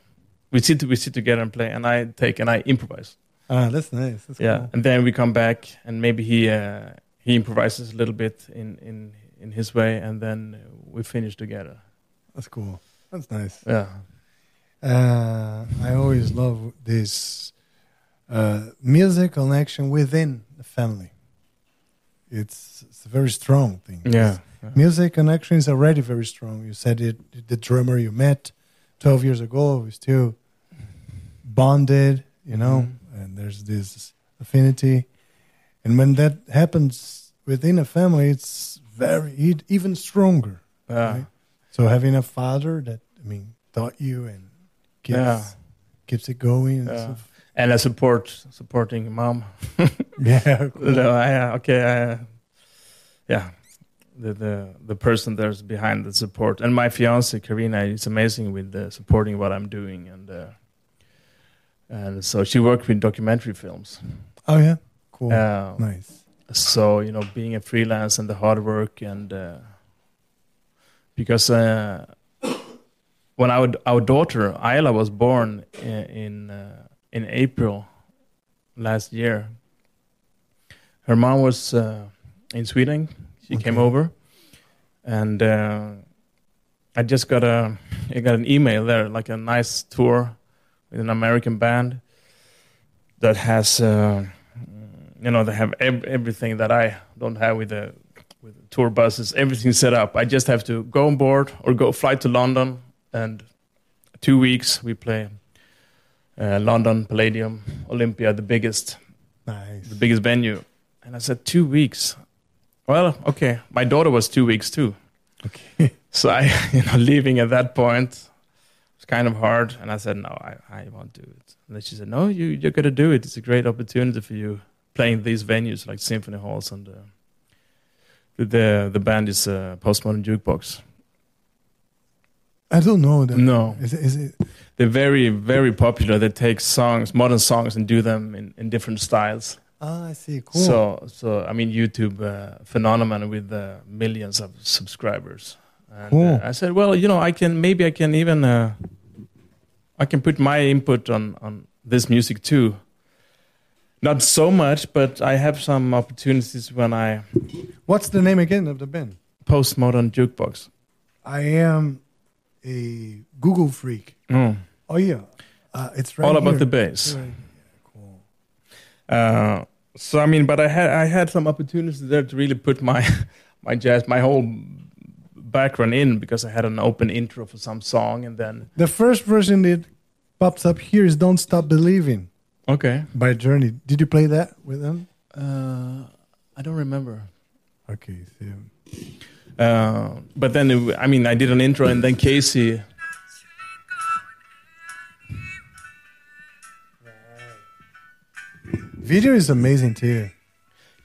S2: We sit we sit together and play and I take and I improvise.
S1: Ah, that's nice. That's
S2: yeah
S1: cool.
S2: and then we come back and maybe he uh, he improvises a little bit in in in his way and then we finish together
S1: That's cool. That's nice.
S2: yeah
S1: Uh, I always love this uh, music connection within the family. It's, it's a very strong thing.
S2: yeah
S1: Music connection is already very strong. You said it, the drummer you met 12 years ago, we still bonded, you know,
S2: Mhm.
S1: and there's this affinity. And when that happens within a family, it's very, even stronger.
S2: Yeah
S1: Right. So having a father that, I mean, taught you and keeps,
S2: Yeah.
S1: keeps it going. and
S2: Yeah.
S1: stuff.
S2: and a support supporting mom
S1: Yeah. cool.
S2: no, I, okay I, yeah the, the the person there's behind the support and my fiance Karina is amazing with uh, supporting what I'm doing and uh, and so she worked with documentary films
S1: Oh, yeah. Cool.
S2: uh,
S1: nice.
S2: so you know being a freelance and the hard work and uh, because uh, when our our daughter Ayla was born in in, uh, in April last year, her mom was uh, in Sweden. She came over, and uh, I just got a I got an email there, like a nice tour with an American band that has. Uh, you know they have ev- everything that I don't have with the with tour buses, everything set up. I just have to go on board or go fly to London, and two weeks we play uh, London Palladium Olympia, the biggest
S1: Nice.
S2: the biggest venue. And I said two weeks. Well, okay, my daughter was two weeks too,
S1: Okay.
S2: so I you know leaving at that point was kind of hard. And I said no, I I won't do it. And then she said no, you you're gonna do it. It's a great opportunity for you playing these venues like symphony halls and uh, the, the band is uh, postmodern jukebox.
S1: I don't know that.
S2: No,
S1: Is it, is it
S2: they're very very popular. They take songs, modern songs, and do them in, in different styles.
S1: Ah, I see. Cool.
S2: So so I mean YouTube uh, phenomenon with uh, millions of subscribers. And
S1: Cool.
S2: uh, I said, well, you know, I can maybe I can even uh, I can put my input on on this music too. Not so much, but I have some opportunities when I
S1: What's the name again of the band?
S2: postmodern jukebox.
S1: I am a Google freak.
S2: Mm.
S1: Oh yeah, uh, it's right
S2: All about
S1: here.
S2: the bass.
S1: Right. Cool.
S2: Uh, so I mean, but I had I had some opportunities there to really put my my jazz, my whole background in because I had an open intro for some song, and then
S1: The first version that pops up here is "Don't Stop Believing"
S2: okay,
S1: by Journey. Did you play that with them?
S2: uh, I don't remember.
S1: Okay, so
S2: Uh, but then it, I mean, I did an intro, and then Casey.
S1: video is amazing too.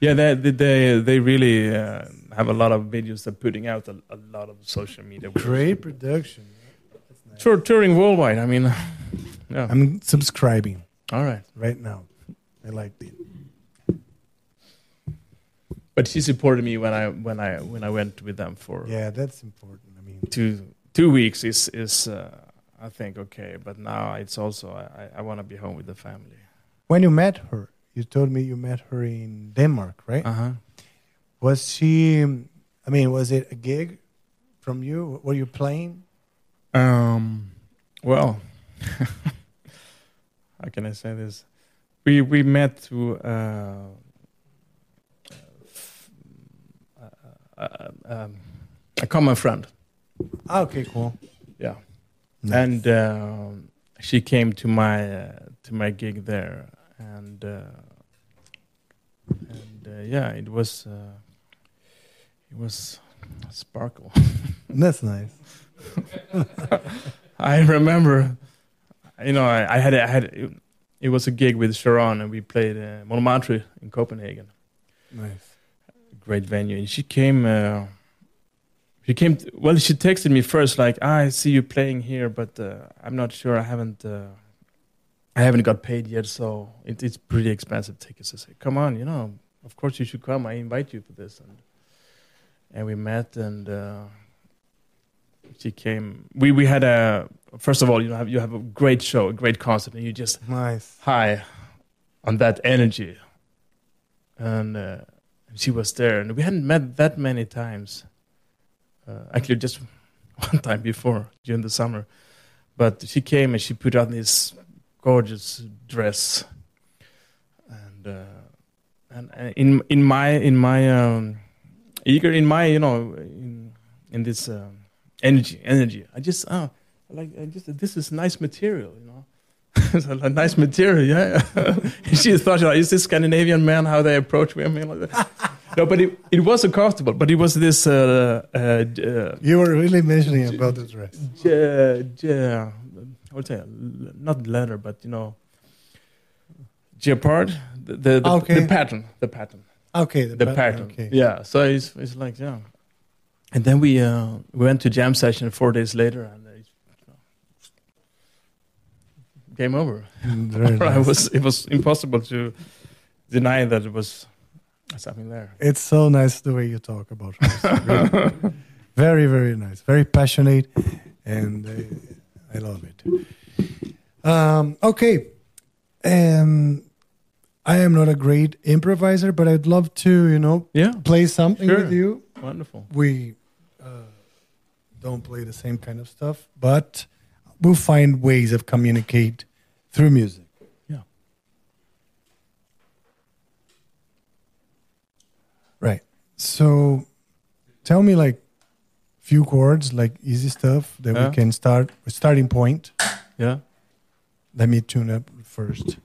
S2: Yeah, they they they really uh, have a lot of videos. They're putting out a, a lot of social media.
S1: Great production.
S2: Tour, touring worldwide. I mean, yeah.
S1: I'm subscribing
S2: All right.
S1: right now. I liked it.
S2: But she supported me when I when I when I went with them for
S1: Yeah, that's important. I mean,
S2: two two weeks. Is is uh, I think okay. But now it's also I I want to be home with the family.
S1: when you met her, you told me you met her in Denmark, right?
S2: Uh huh.
S1: Was she? I mean, was it a gig from you? Were you playing?
S2: Um. Well, how can I say this? We we met through. Uh, uh, uh, um, a common friend.
S1: Ah, okay, cool.
S2: Yeah.
S1: Nice.
S2: and um she came to my uh, to my gig there, and uh, and uh, yeah, it was uh, it was sparkle.
S1: that's nice.
S2: I remember, you know, I, I had I had it, it was a gig with Sharon, and we played uh, Montmartre in Copenhagen,
S1: Nice.
S2: great venue, and she came. Uh, she came. t- well, she texted me first, like, ah, "I see you playing here, but uh, I'm not sure. I haven't. Uh, I haven't got paid yet, so it, it's pretty expensive tickets." I say, "Come on, you know, of course you should come. I invite you for this." And and we met, and uh, she came. We we had a first of all, you have you have a great show, a great concert, and you just
S1: Nice.
S2: high on that energy. And uh, she was there, and we hadn't met that many times. Uh, actually, just one time before during the summer. But she came and she put on this gorgeous dress, and uh, and uh, in in my in my um, eager in my you know in in this um, energy energy. I just oh like I just this is nice material, you know. it's a nice material, yeah. she thought, like, is this Scandinavian man how they approach women like that? no, but it, it was uncomfortable. But it was this, uh, uh, uh,
S1: You were really mentioning about the dress.
S2: j- I would say not leather, but you know, jeopard, the the, the,
S1: Okay.
S2: the pattern, the pattern,
S1: Okay,
S2: the
S1: pat-
S2: pattern.
S1: Okay.
S2: Yeah, so it's it's like yeah. And then we uh, we went to jam session four days later, and uh, game over. I was it was impossible to deny that it was something there.
S1: It's so nice the way you talk about. Really. very, very nice. Very passionate, and uh, I love it. Um, okay. Um, I am not a great improviser, but I'd love to, you know,
S2: Yeah,
S1: play something
S2: Sure.
S1: with you.
S2: wonderful.
S1: We don't play the same kind of stuff, but we'll find ways of communicate through music.
S2: Yeah.
S1: Right. So tell me like few chords, like easy stuff that
S2: Yeah.
S1: we can start a starting point.
S2: Yeah.
S1: Let me tune up first.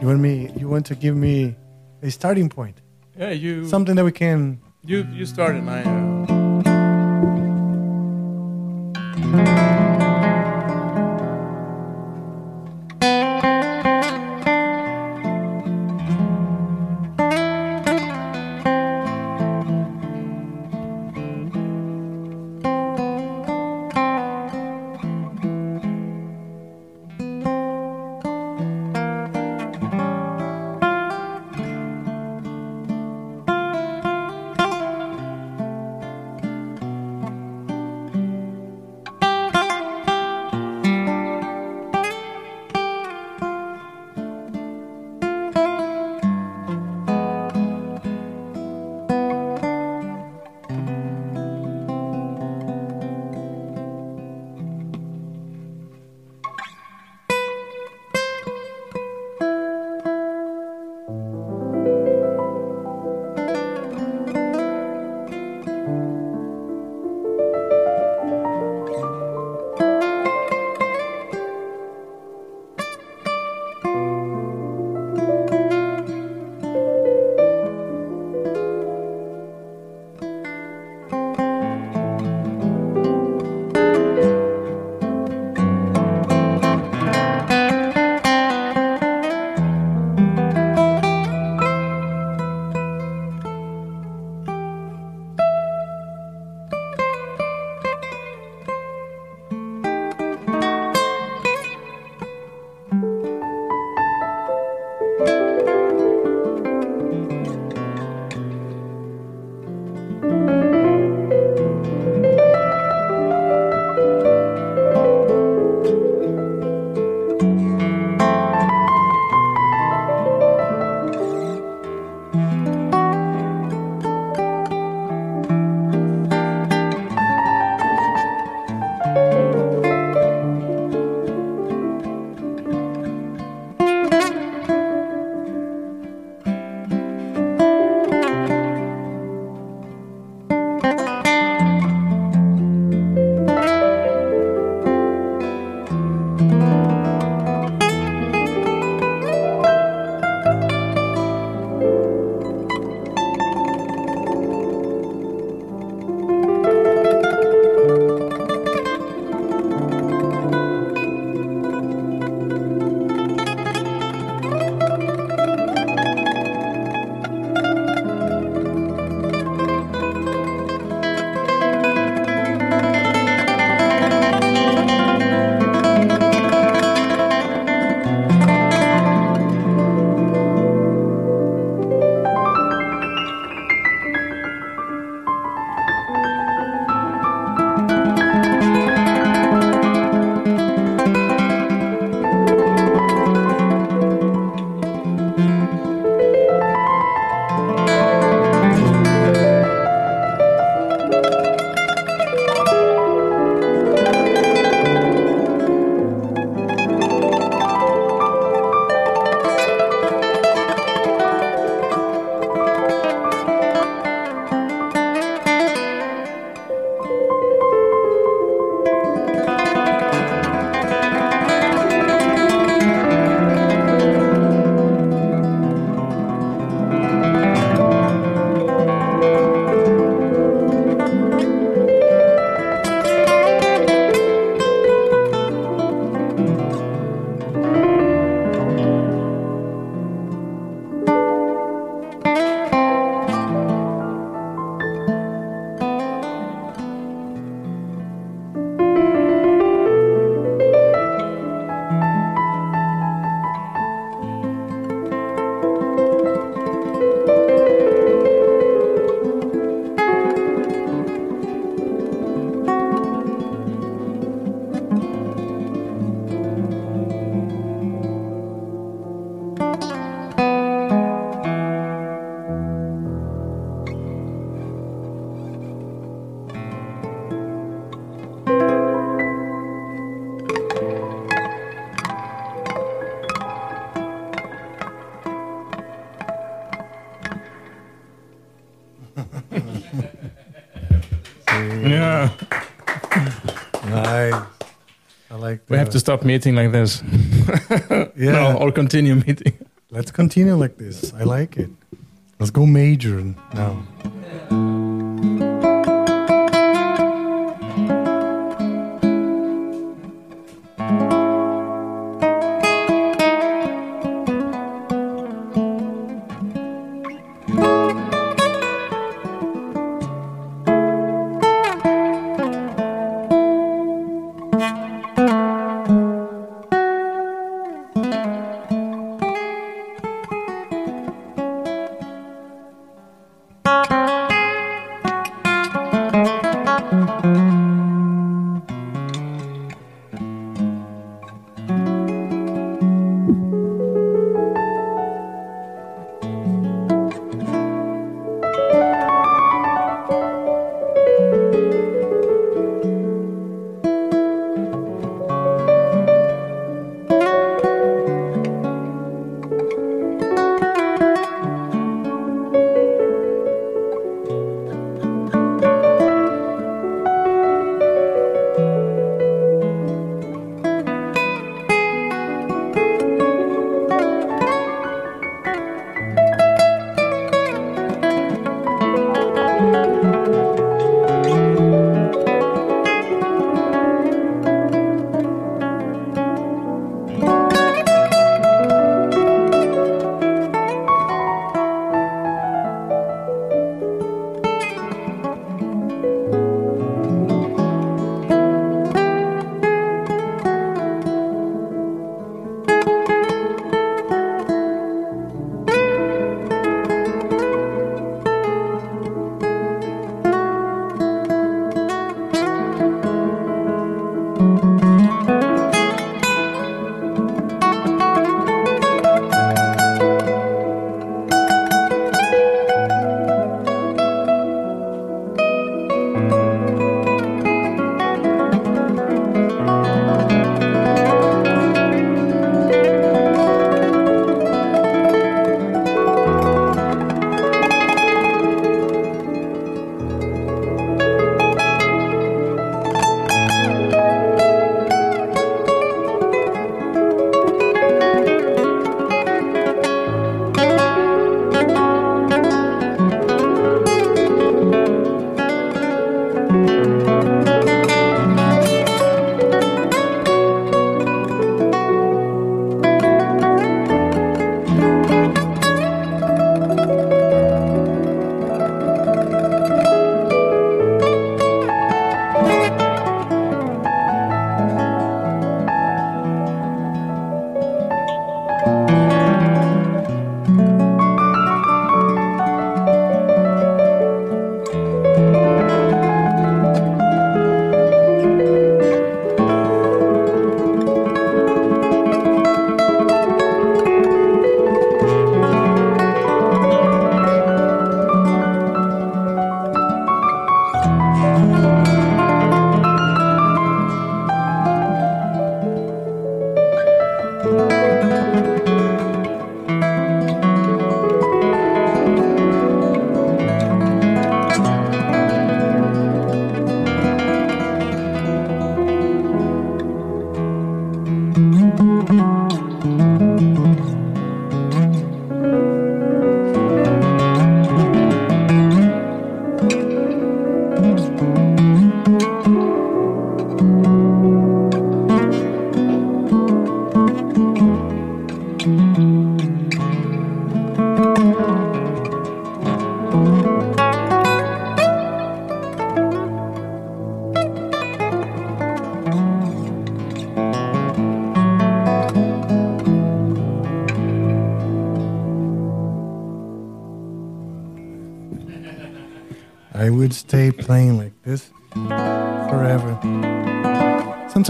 S1: You want me you want to give me a starting point.
S2: Yeah, you
S1: Something that we can
S2: you you started. I uh, to stop meeting like this.
S1: Yeah.
S2: No, or continue meeting.
S1: Let's continue like this. I like it. Let's go major now. I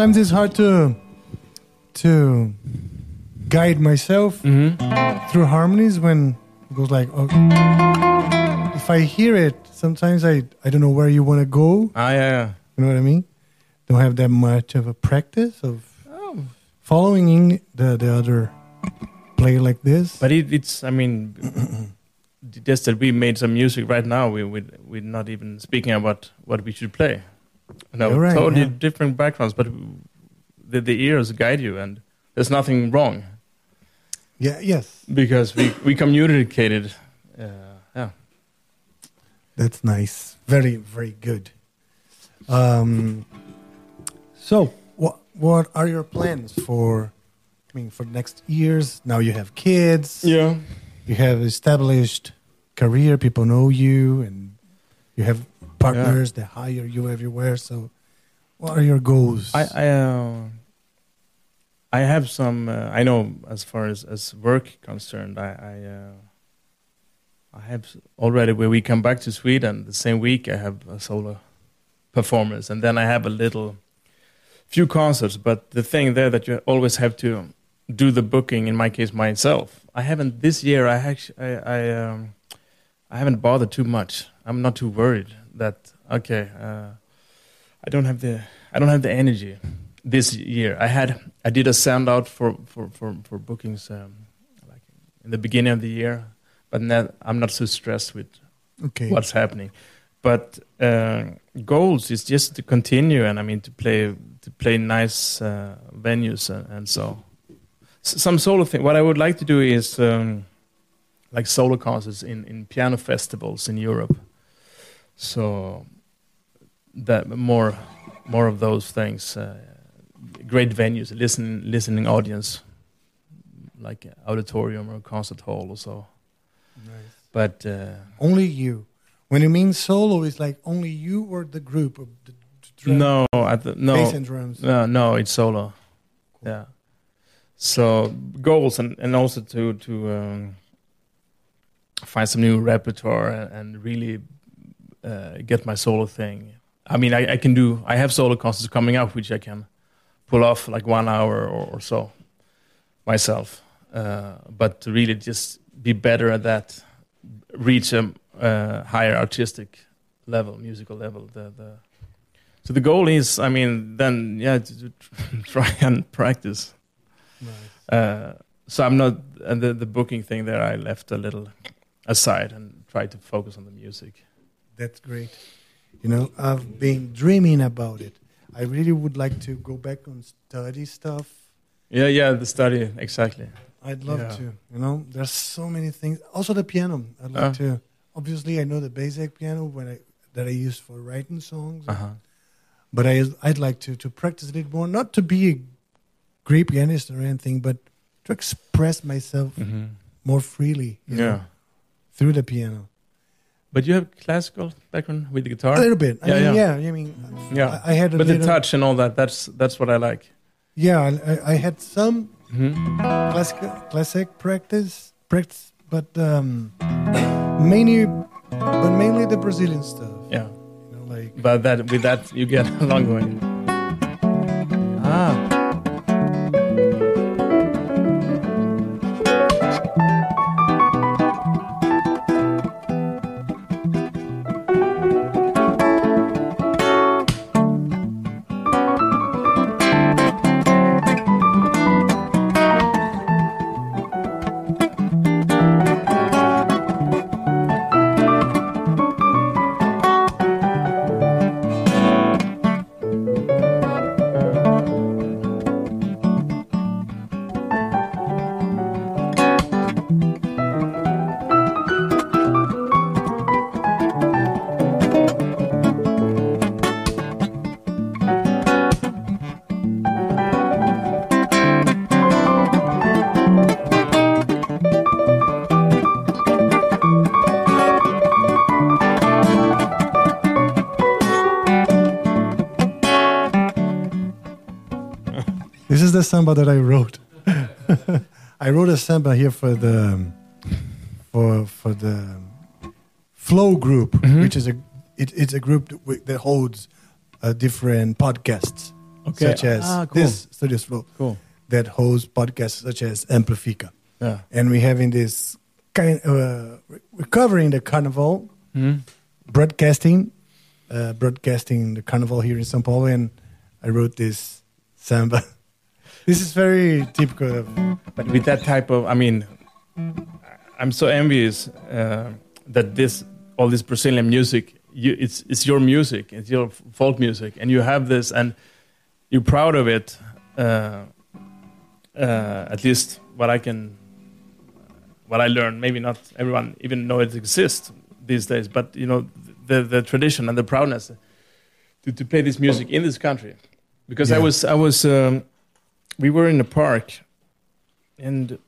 S1: Sometimes it's hard to to guide myself
S2: hmm
S1: through harmonies when it goes like oh, if I hear it, sometimes I I don't know where you want to go.
S2: Ah, yeah, yeah.
S1: You know what I mean? Don't have that much of a practice of
S2: Oh.
S1: following the the other play like this.
S2: But it, it's, I mean, just that we made some music right now. We we we're not even speaking about what we should play. No,
S1: right,
S2: totally
S1: yeah.
S2: different backgrounds, but the, the ears guide you, and there's nothing wrong
S1: Yeah. Yes.
S2: because we we communicated. Uh, yeah.
S1: That's nice. Very, very good. Um, so, what what are your plans for? I mean, for next years. Now you have kids.
S2: Yeah.
S1: You have established career. People know you, and you have partners they hire you everywhere. So, what are your goals?
S2: I I, uh, I have some. Uh, I know as far as as work concerned, I I, uh, I have already when we come back to Sweden the same week. I have a solo performance, and then I have a little few concerts. But the thing there that you always have to do the booking. In my case, myself. I haven't this year. I actually I I, um, I haven't bothered too much. I'm not too worried that okay. Uh, I don't have the I don't have the energy this year. I had I did a sound out for for for, for bookings um, like in the beginning of the year, but now I'm not so stressed with
S1: okay.
S2: what's happening. But uh, goals is just to continue, and I mean to play to play nice uh, venues and, and so. S- some solo thing. What I would like to do is um, like solo concerts in in piano festivals in Europe. So that more more of those things. Uh, great venues, listening listening audience, like auditorium or concert hall or so.
S1: Nice.
S2: But uh,
S1: Only you. When you mean solo, it's like only you or the group of the the drum,
S2: no, I th- no,
S1: bass and drums.
S2: no, no, it's solo.
S1: Cool.
S2: Yeah. So goals and and also to to um, find some new repertoire and, and really uh, get my solo thing. I mean, I, I can do. I have solo concerts coming up, which I can pull off like one hour or, or so myself. Uh, but to really just be better at that, reach a uh, higher artistic level, musical level. The, the so the goal is, I mean, then yeah, to, to try and practice. Uh, so I'm not and the the booking thing there. I left a little aside and tried to focus on the music.
S1: That's great. You know, I've been dreaming about it. I really would like to go back and study stuff.
S2: Yeah, yeah, the study exactly.
S1: I'd love
S2: Yeah.
S1: to. You know, there's so many things. Also, the piano. I'd like
S2: Uh.
S1: to. Obviously, I know the basic piano when I that I use for writing songs.
S2: Uh huh.
S1: But I I'd like to to practice it more. Not to be a great pianist or anything, but to express myself
S2: hmm
S1: more freely. you
S2: Yeah.
S1: know, through the piano.
S2: But you have classical background with the guitar.
S1: A little bit. I
S2: Yeah,
S1: mean,
S2: yeah.
S1: yeah. I mean,
S2: Yeah.
S1: I, I had a
S2: but the touch and all that. That's that's what I like.
S1: Yeah, I, I- I had some
S2: hmm
S1: classic classic practice practice, but um, mainly, but mainly the Brazilian stuff.
S2: Yeah.
S1: You know, like
S2: But that with that you get a long way. Ah.
S1: Samba that I wrote. I wrote a samba here for the um, for for the Flow Group,
S2: Mhm.
S1: which is a it, it's a group that, that holds uh, different podcasts,
S2: Okay.
S1: such as
S2: ah, cool.
S1: this Studios Flow,
S2: Cool.
S1: that hosts podcasts such as Amplifica.
S2: Yeah.
S1: and we're having this kind uh, we're covering the carnival
S2: hmm
S1: broadcasting uh, broadcasting the carnival here in São Paulo and I wrote this samba this is very typical of
S2: But with that type of, I mean, I'm so envious uh, that this all this Brazilian music, you, it's it's your music, it's your folk music, and you have this, and you're proud of it. uh, uh, at least what I can, what I learned. Maybe not everyone even know it exists these days, but you know the the tradition and the proudness to, to play this music in this country. Because I was I was um, we were in the park, and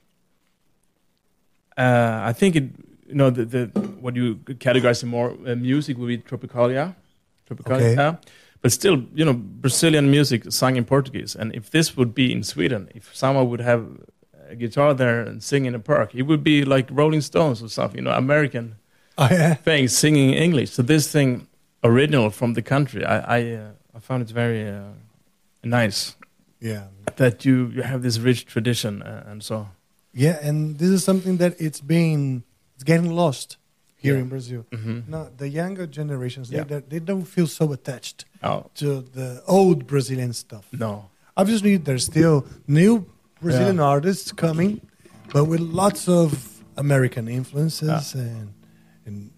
S2: uh, I think it you know the, the what you categorize more uh, music would be tropicalia, tropicalia.
S1: Okay.
S2: But still, you know, Brazilian music sung in Portuguese, and if this would be in Sweden, if someone would have a guitar there and sing in a park, it would be like Rolling Stones or something, you know, American
S1: Oh yeah.
S2: thing singing English. So this thing, original from the country, I I, uh, I found it very uh, nice
S1: Yeah.
S2: that you you have this rich tradition uh, and so.
S1: Yeah, and this is something that it's being it's getting lost here
S2: Yeah.
S1: in Brazil.
S2: hmm
S1: No, the younger generations
S2: Yeah.
S1: they, they don't feel so attached
S2: Oh
S1: to the old Brazilian stuff.
S2: no,
S1: Obviously, there's still new Brazilian artists coming, but with lots of American influences and and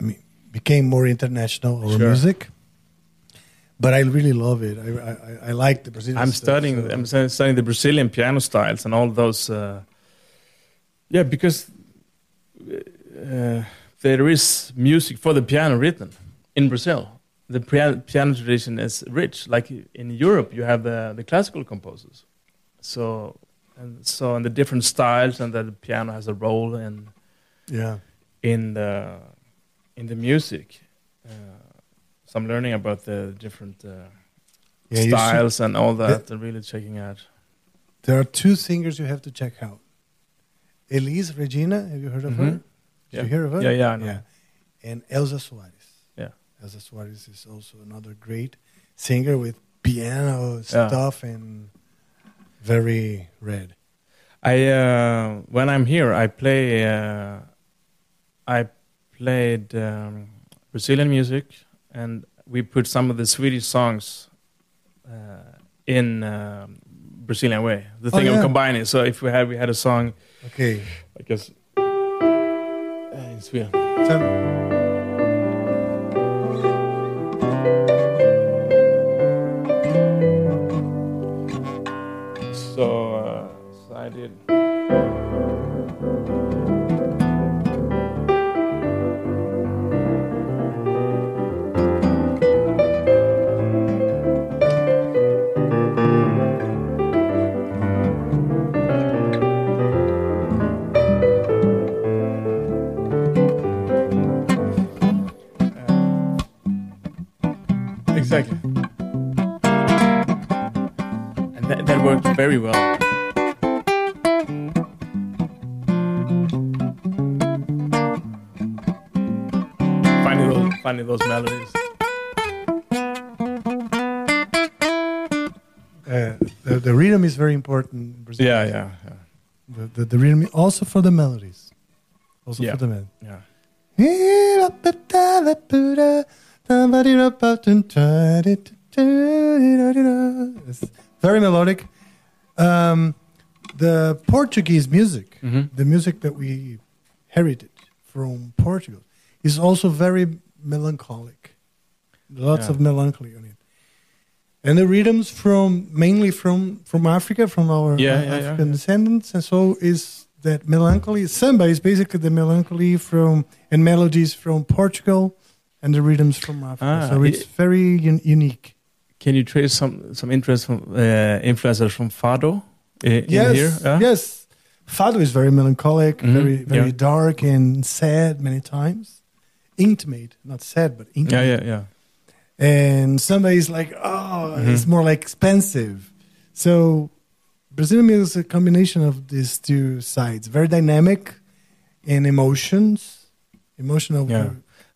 S1: I mean became more international
S2: Sure.
S1: music. But I really love it. I I, I- like the Brazilian.
S2: I'm
S1: stuff,
S2: studying.
S1: so-
S2: I'm studying the Brazilian piano styles and all those. Uh, yeah, because uh, there is music for the piano written in Brazil. The piano, piano tradition is rich. Like in Europe, you have the the classical composers. So and so, and the different styles, and that the piano has a role in
S1: yeah.
S2: in the in the music. So I'm learning about the different. Uh,
S1: Yeah,
S2: styles and all that. and really checking out.
S1: There are two singers you have to check out. Elis Regina, have you heard of her?
S2: Mhm.
S1: Did
S2: Yeah.
S1: you hear of her?
S2: Yeah, yeah, I know.
S1: yeah. And Elza Soares.
S2: Yeah.
S1: Elza Soares is also another great singer with piano
S2: Yeah.
S1: stuff and very red.
S2: I uh, when I'm here, I play. Uh, I played um, Brazilian music, and we put some of the Swedish songs uh, in um, Brazilian way. The
S1: Oh,
S2: thing
S1: yeah.
S2: of combining. So if we had we had a song,
S1: Okay.
S2: I guess uh, in Sweden.
S1: So,
S2: exactly. And that, that worked very well. Finding those, finding those melodies.
S1: uh, the, the rhythm is very important. in Brazil.
S2: Yeah, yeah, yeah.
S1: The, the, the rhythm, also for the melodies. Also
S2: Yeah.
S1: for the men.
S2: yeah.
S1: It's very melodic. Um, the Portuguese music,
S2: Mhm.
S1: the music that we herited from Portugal, is also very melancholic. Lots
S2: Yeah.
S1: of melancholy on it. And the rhythms from mainly from from Africa, from our
S2: Yeah,
S1: uh,
S2: yeah,
S1: African descendants, and so is that melancholy. Samba is basically the melancholy from and melodies from Portugal, and the rhythms from Africa.
S2: Ah,
S1: so it's
S2: it-
S1: very un- unique.
S2: Can you trace some some interest from uh, influences from Fado uh, in
S1: yes,
S2: here? Yeah?
S1: yes. Fado is very melancholic,
S2: Mhm,
S1: very very
S2: yeah.
S1: dark and sad many times. Intimate, not sad, but intimate.
S2: yeah, yeah.
S1: yeah. And is like, oh,
S2: Mhm.
S1: it's more like expensive. So Brazilian music is a combination of these two sides, very dynamic in emotions, emotional.
S2: Yeah.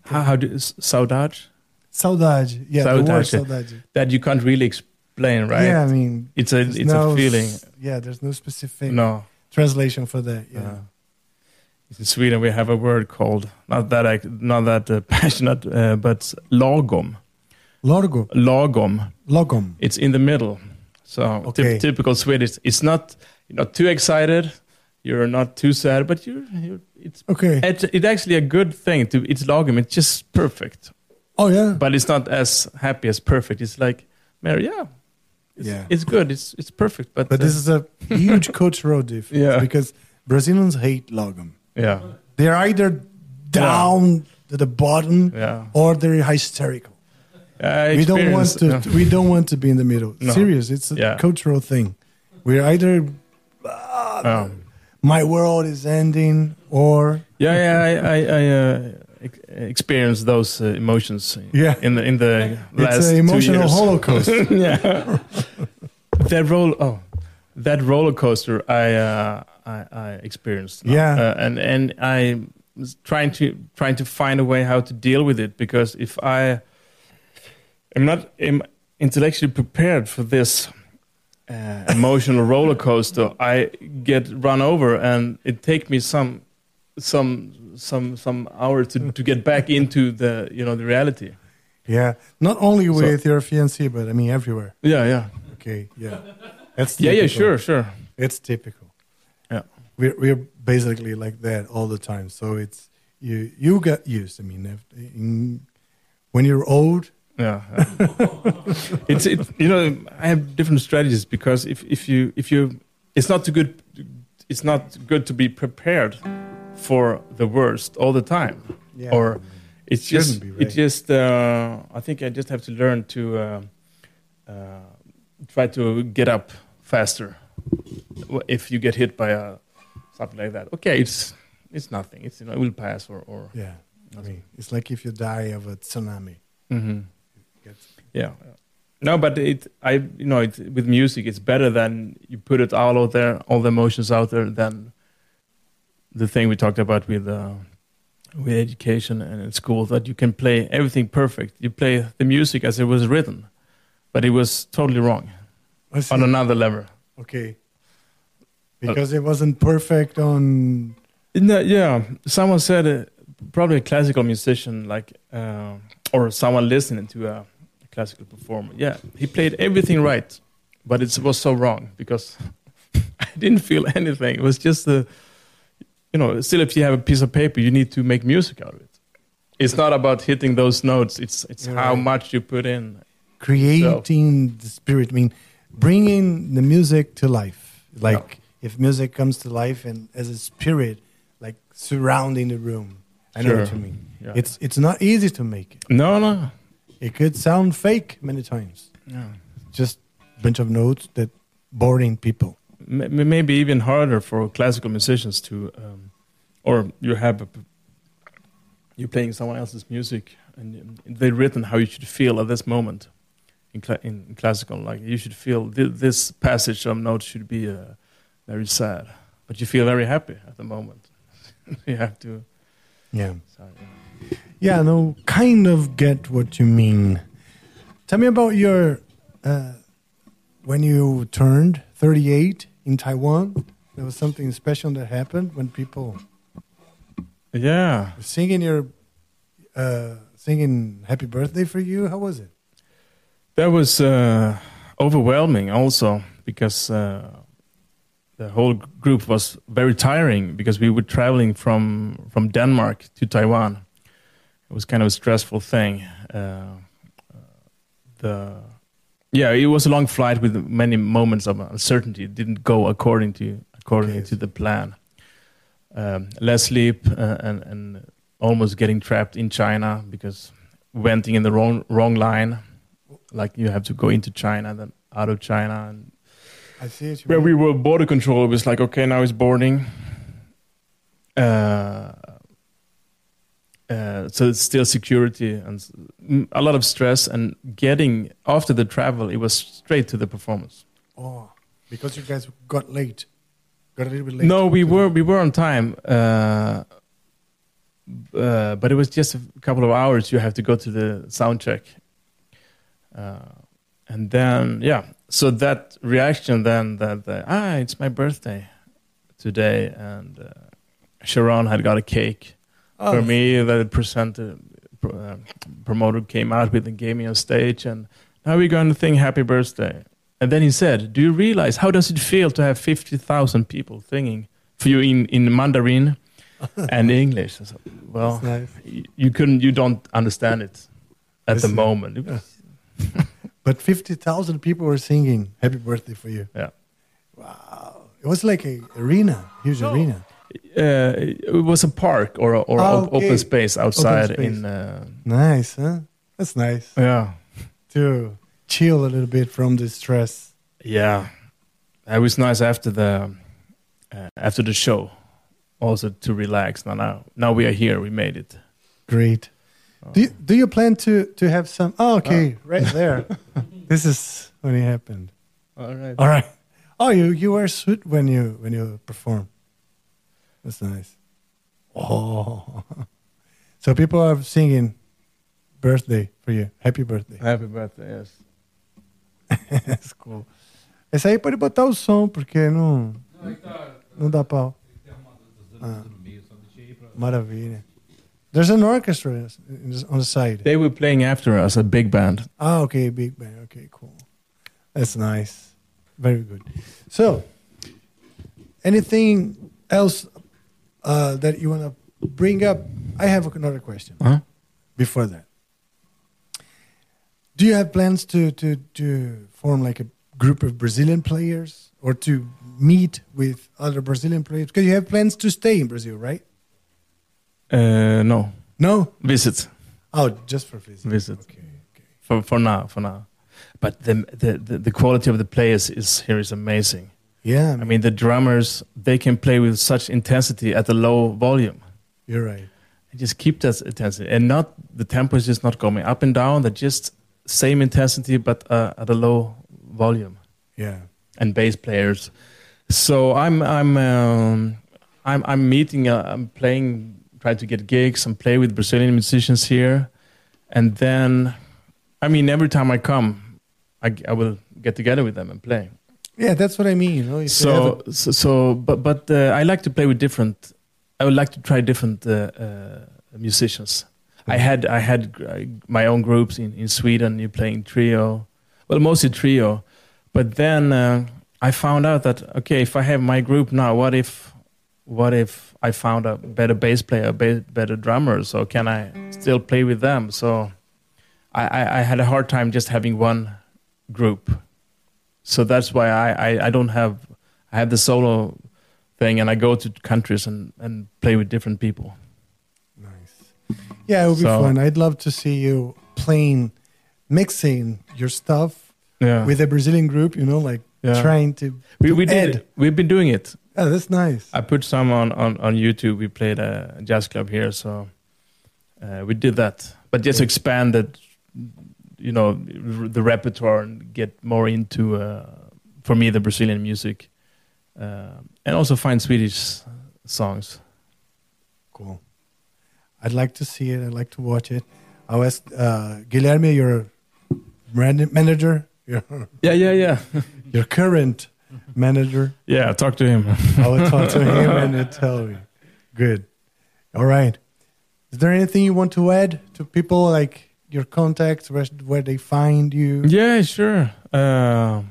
S2: How, how do saudade?
S1: Saudade, yeah, the word
S2: Saudade.
S1: saudade.
S2: That you can't really explain, right?
S1: Yeah, I mean,
S2: It's a it's
S1: no
S2: a feeling.
S1: Yeah, there's no specific
S2: No.
S1: translation for that. Yeah.
S2: Uh, in Sweden, we have a word called not that I, not that uh, passionate, uh, but lagom.
S1: Lorgo,
S2: Lagom.
S1: logom.
S2: It's in the middle. So
S1: Okay.
S2: typical Swedish. It's not you're not too excited. You're not too sad, but you're, you're it's
S1: Okay.
S2: it's, it's actually a good thing to. It's lagom. It's just perfect,
S1: Oh yeah.
S2: but it's not as happy as perfect. It's like, Mary, yeah, It's,
S1: Yeah.
S2: it's good. It's it's perfect. But
S1: But
S2: uh,
S1: this is a huge cultural difference
S2: Yeah.
S1: because Brazilians hate lagom.
S2: yeah,
S1: They're either down to the bottom
S2: yeah.
S1: or they're hysterical.
S2: I
S1: We don't want to. We don't want to be in the middle.
S2: No.
S1: Serious, it's a
S2: Yeah.
S1: cultural thing. We're either
S2: Um,
S1: my world is ending or
S2: yeah, yeah. I I, I uh, ex- experienced those uh, emotions.
S1: Yeah.
S2: In the in the last
S1: it's an
S2: two
S1: emotional
S2: years.
S1: holocaust.
S2: yeah. that roll. Oh, that roller coaster. I uh, I, I experienced. now.
S1: Yeah.
S2: Uh, and and I was trying to trying to find a way how to deal with it because if I am not am intellectually prepared for this uh, emotional roller coaster, I get run over, and it takes me some some some some hours to, to get back into the you know the reality.
S1: yeah, not only with your fiancé, but I mean everywhere.
S2: Yeah, yeah,
S1: Okay, yeah, that's
S2: yeah, yeah. Sure, sure.
S1: It's typical.
S2: Yeah.
S1: we're we're basically like that all the time. So it's you you get used. I mean, if, in, when you're old,
S2: Yeah, yeah. it's it, you know I have different strategies because if if you if you it's not too good it's not good to be prepared for the worst all the time
S1: Yeah.
S2: or it's
S1: Shouldn't
S2: just
S1: be,
S2: it just uh, I think I just have to learn to uh, uh, try to get up faster if you get hit by a something like that okay it's it's nothing it's you know it will pass or or
S1: yeah, I mean, it's like if you die of a tsunami.
S2: Mhm.
S1: Gets-
S2: Yeah. No, but it, I, you know, it, with music, it's better than you put it all out there, all the emotions out there, than the thing we talked about with, uh, with education and in school that you can play everything perfect. You play the music as it was written, but it was totally wrong on another level.
S1: Okay. Because it wasn't perfect on.
S2: No, yeah, someone said uh, probably a classical musician, like uh, or someone listening to a classical performer. Yeah, he played everything right, but it was so wrong because I didn't feel anything. It was just a, you know, still if you have a piece of paper, you need to make music out of it. It's not about hitting those notes. It's it's
S1: You're
S2: how
S1: right.
S2: much you put in.
S1: creating the spirit. I mean, bringing the music to life. Like if music comes to life and as a spirit, like surrounding the room. I know what you mean.
S2: Yeah.
S1: It's it's not easy to make it.
S2: no, no.
S1: It could sound fake many times.
S2: Yeah.
S1: Just a bunch of notes that boring people.
S2: M- maybe even harder for classical musicians to, um, or you have a, you're playing someone else's music and they've written how you should feel at this moment in, cla- in classical. Like you should feel th- this passage of notes should be uh, very sad, but you feel very happy at the moment. you have to.
S1: Yeah.
S2: So,
S1: Yeah, no, kind of get what you mean. Tell me about your uh, when you turned 38 in Taiwan. There was something special that happened when people
S2: yeah.
S1: singing your uh, singing "Happy Birthday" for you. How was it?
S2: That was uh, overwhelming also because uh, the whole group was very tiring because we were traveling from from Denmark to Taiwan. It was kind of a stressful thing. Uh, the yeah, it was a long flight with many moments of uncertainty. It didn't go according to according
S1: Okay.
S2: to the plan. Um, less sleep uh, and and almost getting trapped in China because went in the wrong wrong line like you have to go into China, then out of China, and
S1: I see it.
S2: where we were border control, it was like okay, now it's boarding. Uh, uh, so it's still security and a lot of stress and getting after the travel, it was straight to the performance.
S1: Oh, because you guys got late, got a little bit late.
S2: No, we were we were on time, uh, uh, but it was just a couple of hours. You have to go to the sound check, uh, and then yeah. So that reaction then that ah, it's my birthday today, and uh, Sharon had got a cake
S1: Oh,
S2: for me. The presenter uh, promoter came out with and gave me on stage, and now we're going to sing happy birthday. And then he said, "Do you realize how does it feel to have fifty thousand people singing for you in in Mandarin and English?" Said, well,
S1: nice.
S2: you couldn't, you don't understand it at the moment.
S1: But fifty thousand people were singing "Happy Birthday" for you.
S2: Yeah.
S1: Wow, it was like a arena, huge arena.
S2: Uh, it was a park or or
S1: Ah, okay.
S2: open space outside
S1: space.
S2: in. Uh,
S1: Nice, huh? That's nice
S2: yeah.
S1: to chill a little bit from the stress.
S2: Yeah, it was nice after the uh, after the show, also to relax. Now, now, now we are here. We made it.
S1: Great. Do you, do you plan to to have some? Oh, okay, right there. this is when it happened.
S2: All right.
S1: All right. Oh, you you wear a suit when you when you perform. That's nice. Oh, so people are singing birthday for you. Happy birthday.
S2: Happy birthday. Yes.
S1: That's cool. Esse aí pode botar o som porque não não dá pau. Ah, maravilha. There's an orchestra on the side.
S2: They were playing after us, a big band.
S1: Ah, okay, big band. Okay, cool. That's nice. Very good. So, anything else uh, that you want to bring up? I have another question
S2: Huh?
S1: before that. Do you have plans to, to, to form like a group of Brazilian players or to meet with other Brazilian players? Because you have plans to stay in Brazil, right?
S2: Uh, no,
S1: No?
S2: visit,
S1: Oh, just for visit.
S2: visit
S1: Okay, okay.
S2: for for now, for now. But the the the, the quality of the players is here is amazing.
S1: Yeah,
S2: I mean, the drummers they can play with such intensity at a low volume.
S1: you're right.
S2: and just keep that intensity. And not the tempo is just not going up and down. They're just same intensity but uh, at a low volume.
S1: Yeah.
S2: and bass players. So i'm i'm um, i'm i'm meeting uh, i'm playing trying to get gigs and play with brazilian musicians here. And then i mean every time i come i, I will get together with them and play
S1: Yeah, that's what I mean. You know, you have
S2: so, so so but but uh, I like to play with different. I would like to try different uh, uh, musicians. I had I had my own groups in in Sweden. You playing trio, well mostly trio, but then uh, I found out that okay, if I have my group now, what if what if I found a better bass player, better drummer? So can I still play with them? So I, I, I had a hard time just having one group. So that's why I, I, I don't have I have the solo thing and I go to countries and, and play with different people.
S1: Nice. Yeah, it would be
S2: So-
S1: fun. I'd love to see you playing, mixing your stuff
S2: Yeah.
S1: with a Brazilian group. You know, like
S2: Yeah.
S1: trying to.
S2: we we did
S1: add.
S2: we've been doing it.
S1: Oh, that's nice.
S2: I put some on, on, on YouTube. We played a jazz club here, so uh, we did that. But just
S1: Yeah.
S2: You know, r- the repertoire and get more into, uh, for me, the Brazilian music, uh, and also find Swedish songs.
S1: Cool. I'd like to see it. I'd like to watch it. I'll ask uh, Guilherme, your brand manager, your
S2: Yeah, yeah, yeah,
S1: your current manager.
S2: yeah. Talk to him.
S1: I will talk to him and he'll tell me. Good. All right. Is there anything you want to add to people, like your contacts, where, where they find you?
S2: Yeah, sure. Uh,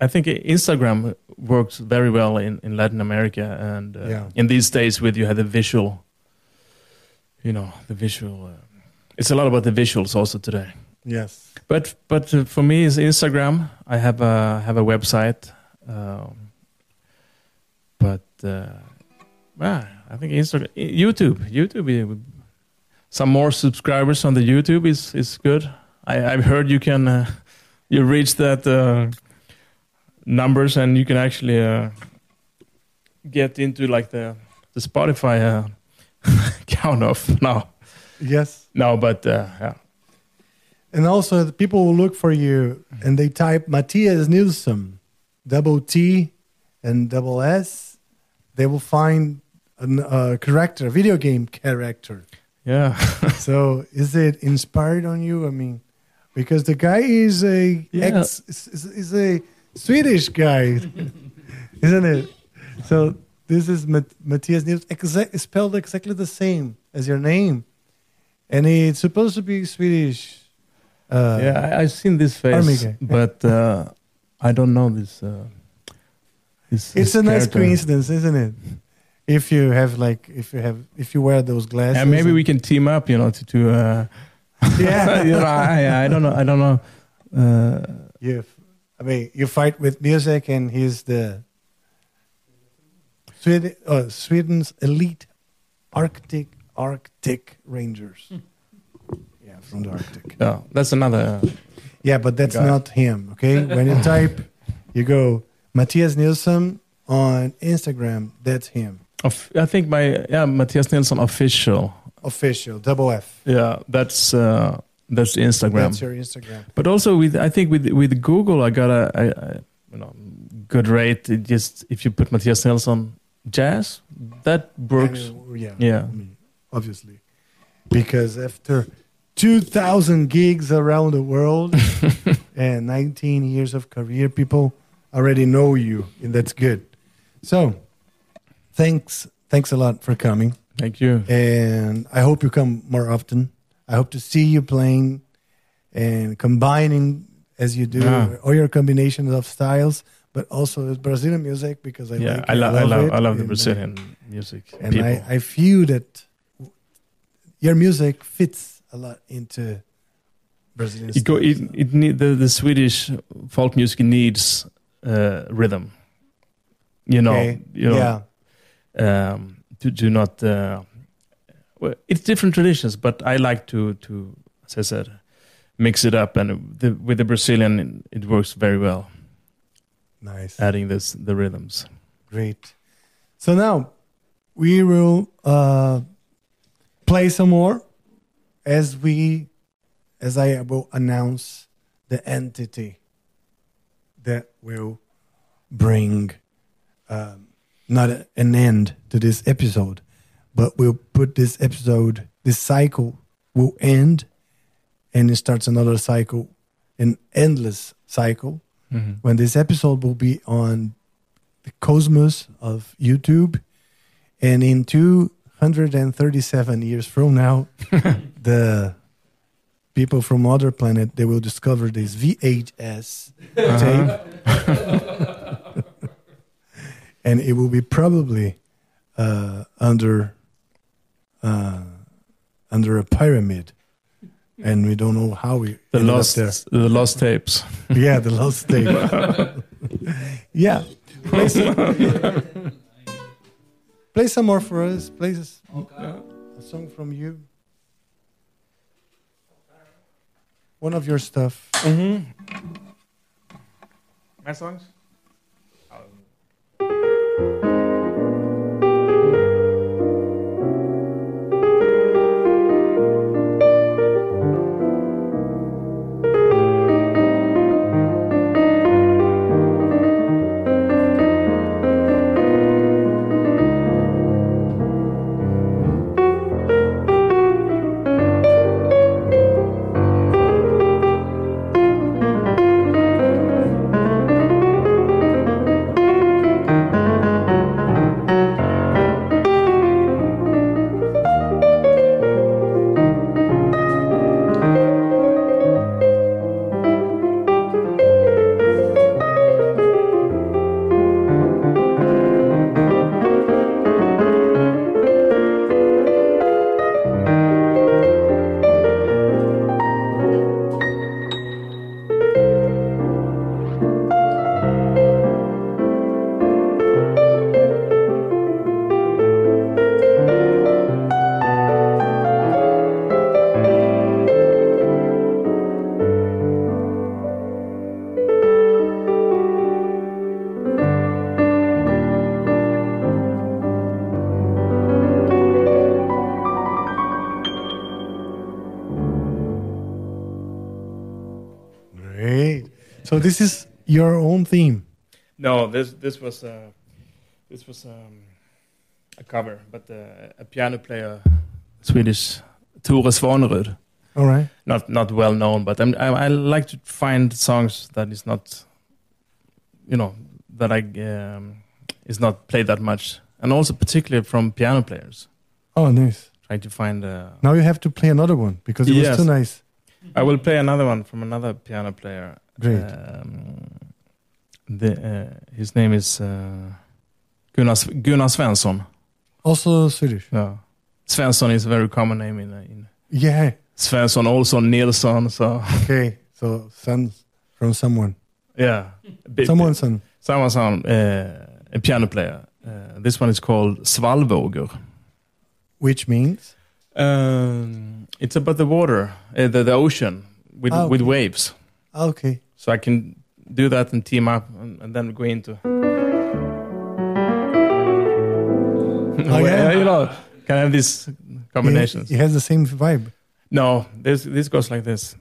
S2: I think Instagram works very well in, in Latin America, and uh,
S1: Yeah.
S2: in these days, with you have the visual, you know, the visual. Uh, it's a lot about the visuals also today.
S1: Yes.
S2: But but uh, for me, it's Instagram. I have a have a website, um, but uh, well, I think Instagram, YouTube, YouTube. Some more subscribers on the YouTube is is good. I, I've heard you can uh, you reach that uh, numbers and you can actually uh, get into like the the Spotify uh, count off now.
S1: Yes.
S2: No, but uh, yeah.
S1: And also, the people will look for you and they type Mattias Nilsson, double T and double S. They will find a uh, character, a video game character.
S2: Yeah.
S1: so, is it inspired on you? I mean, because the guy is a
S2: Yeah.
S1: ex, is, is- a Swedish guy, isn't it? So this is Mat- Mattias exact, spelled exactly the same as your name, and it's supposed to be Swedish. Uh,
S2: yeah, I, I've seen this face, but uh, I don't know this. Uh, this
S1: It's
S2: this
S1: a nice coincidence, isn't it? If you have like, if you have, if you wear those glasses,
S2: And maybe
S1: and-
S2: we can team up, you know, to, to uh,
S1: yeah,
S2: you know, I, I don't know, I don't know Uh,
S1: You, I mean, you fight with music, and he's the Sweden, uh, Sweden's elite Arctic Arctic Rangers. yeah, from the Arctic.
S2: yeah, that's another.
S1: Yeah, but that's
S2: Guy.
S1: not him. Okay, when you type, you go Mattias Nilsson on Instagram. That's him.
S2: Of, I think my yeah Mattias Nilsson official.
S1: Official, double F.
S2: Yeah, that's uh, that's Instagram.
S1: That's your Instagram.
S2: But also with I think with with Google I got a, you know good rate. It just if you put Mattias Nilsson jazz, that works.
S1: And, yeah,
S2: Yeah.
S1: I mean, obviously, because after two thousand gigs around the world and nineteen years of career, people already know you, and that's good. So, thanks, thanks a lot for coming,
S2: Thank you.
S1: and I hope you come more often. I hope to see you playing and combining as you do
S2: Yeah.
S1: all your combinations of styles, but also Brazilian music because I
S2: yeah,
S1: like
S2: I, lo- I love
S1: it,
S2: I love the
S1: and, uh,
S2: Brazilian music.
S1: and
S2: people.
S1: I, I feel that your music fits a lot into Brazilian.
S2: it go it, it need the, the Swedish folk music needs uh, rhythm. You know,
S1: Okay.
S2: you know,
S1: yeah,
S2: um, to do not. Uh, well, it's different traditions, but I like to to as I said, mix it up, and the, with the Brazilian, it works very well.
S1: nice,
S2: Adding this the rhythms.
S1: great. So now we will uh, play some more as we, as I will announce the entity that will bring um, not a, an end to this episode, but we'll put this episode, this cycle will end, and it starts another cycle, an endless cycle. Mm-hmm. When this episode will be on the cosmos of YouTube, and in 237 years from now, the people from other planet they will discover this VHS uh-huh. tape, and it will be probably uh, under uh, under a pyramid, and we don't know how we
S2: The
S1: ended up
S2: lost
S1: there.
S2: the lost tapes.
S1: Yeah, the lost tape. yeah, play some, play some more for us. Play a song from you. One of your stuff.
S2: Mm-hmm. My songs.
S1: So this is your own theme.
S2: No, this this was uh, this was um, a cover, but uh, a piano player, Swedish, Tore Svanerud.
S1: All right.
S2: Not not well known, but I'm, I, I like to find songs that is not, you know, that I um, is not played that much, and also particularly from piano players.
S1: Oh, nice.
S2: Trying to find. A...
S1: Now you have to play another one because it was too nice.
S2: I will play another one from another piano player.
S1: Great.
S2: Um, the, uh, his name is uh, Gunnar, Gunnar Svensson.
S1: Also Swedish.
S2: Yeah. Svensson is a very common name in, in
S1: Yeah.
S2: Svensson, also Nilsson. So
S1: Okay. So Svens, from someone.
S2: Yeah,
S1: Someone's son.
S2: someone's on uh, a piano player. Uh, this one is called Svalvågor.
S1: Which means
S2: Um, it's about the water, uh, the, the ocean with
S1: Ah,
S2: with waves.
S1: Ah, okay.
S2: So I can do that and team up and, and then go into.
S1: Oh, oh yeah?
S2: you know, can have these combinations.
S1: It, it has the same vibe.
S2: No, this this goes like this.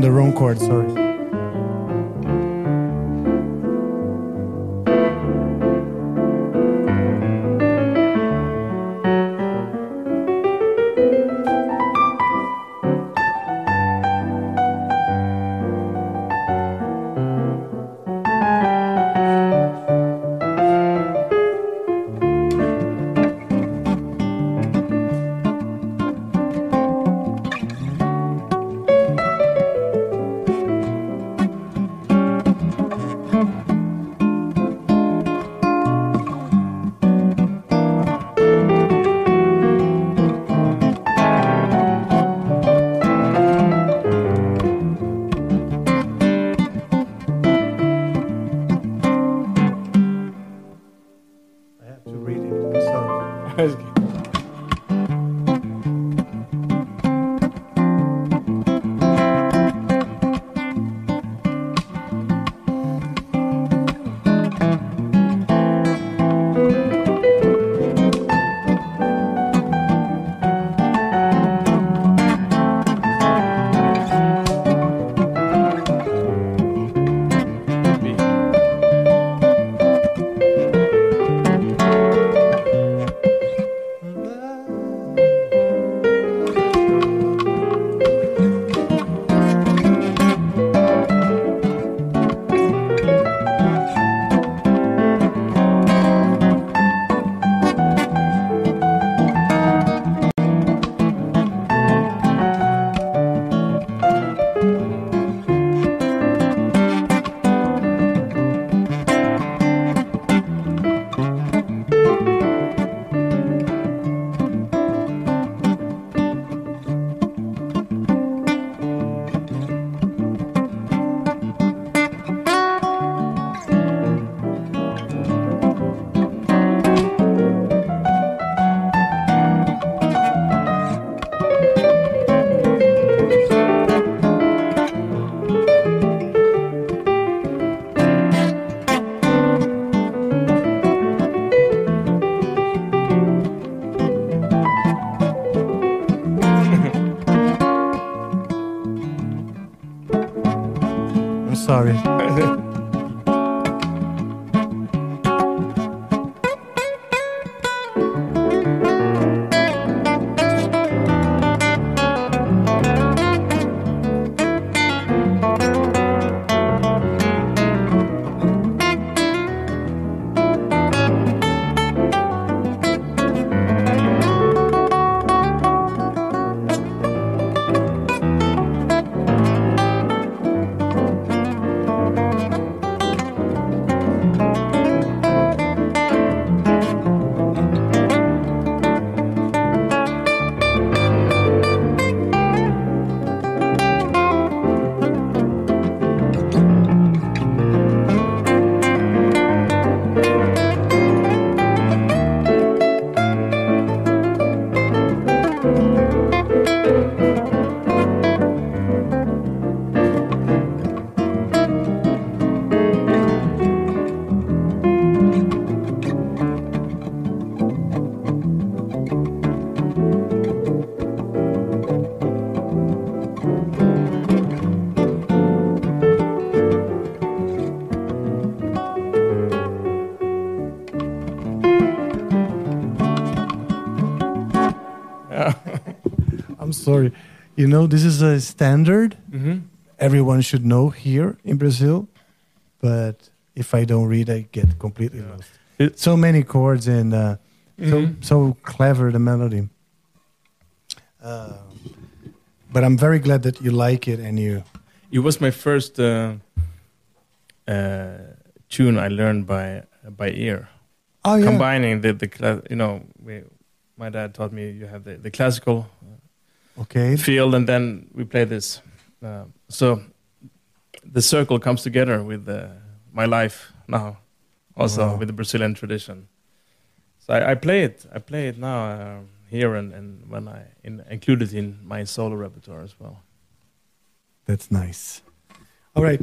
S1: Found the wrong chord. Sorry. Sorry. You know, this is a standard
S2: Mm-hmm.
S1: everyone should know here in Brazil, but if I don't read, I get completely
S2: Yeah.
S1: lost.
S2: It-
S1: so many chords and uh, so
S2: Mhm.
S1: so clever the melody. Uh, but I'm very glad that you like it and you.
S2: It was my first uh, uh, tune I learned by by ear.
S1: Oh yeah.
S2: Combining the the you know we, my dad taught me you have the, the classical
S1: Okay.
S2: field and then we play this. Uh, so the circle comes together with uh, my life now, also
S1: Wow.
S2: with the Brazilian tradition. So I, I play it. I play it now uh, here and, and when I in, include it in my solo repertoire as well.
S1: That's nice. All right.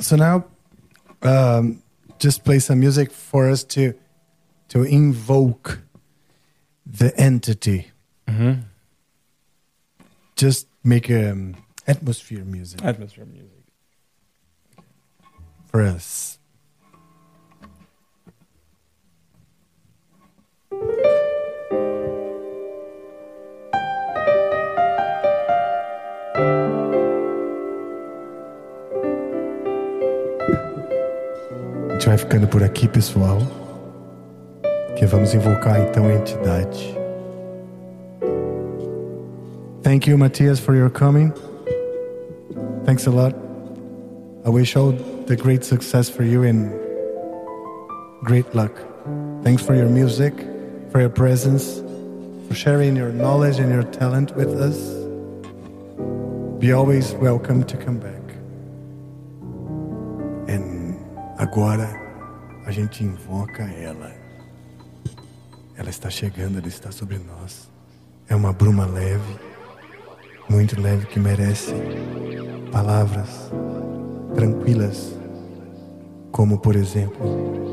S1: So now, um, just play some music for us to to invoke the entity.
S2: Mm-hmm.
S1: Just make um, atmosphere music
S2: Atmosphere music.
S1: for us. A gente vai ficando por aqui, pessoal. Que vamos invocar então a entidade. Thank you, Mattias, for your coming. Thanks a lot. I wish all the great success for you and great luck. Thanks for your music, for your presence, for sharing your knowledge and your talent with us. Be always welcome to come back. And agora a gente invoca ela. Ela está chegando, ela está sobre nós. É uma bruma leve, muito leve que merece palavras tranquilas, como por exemplo.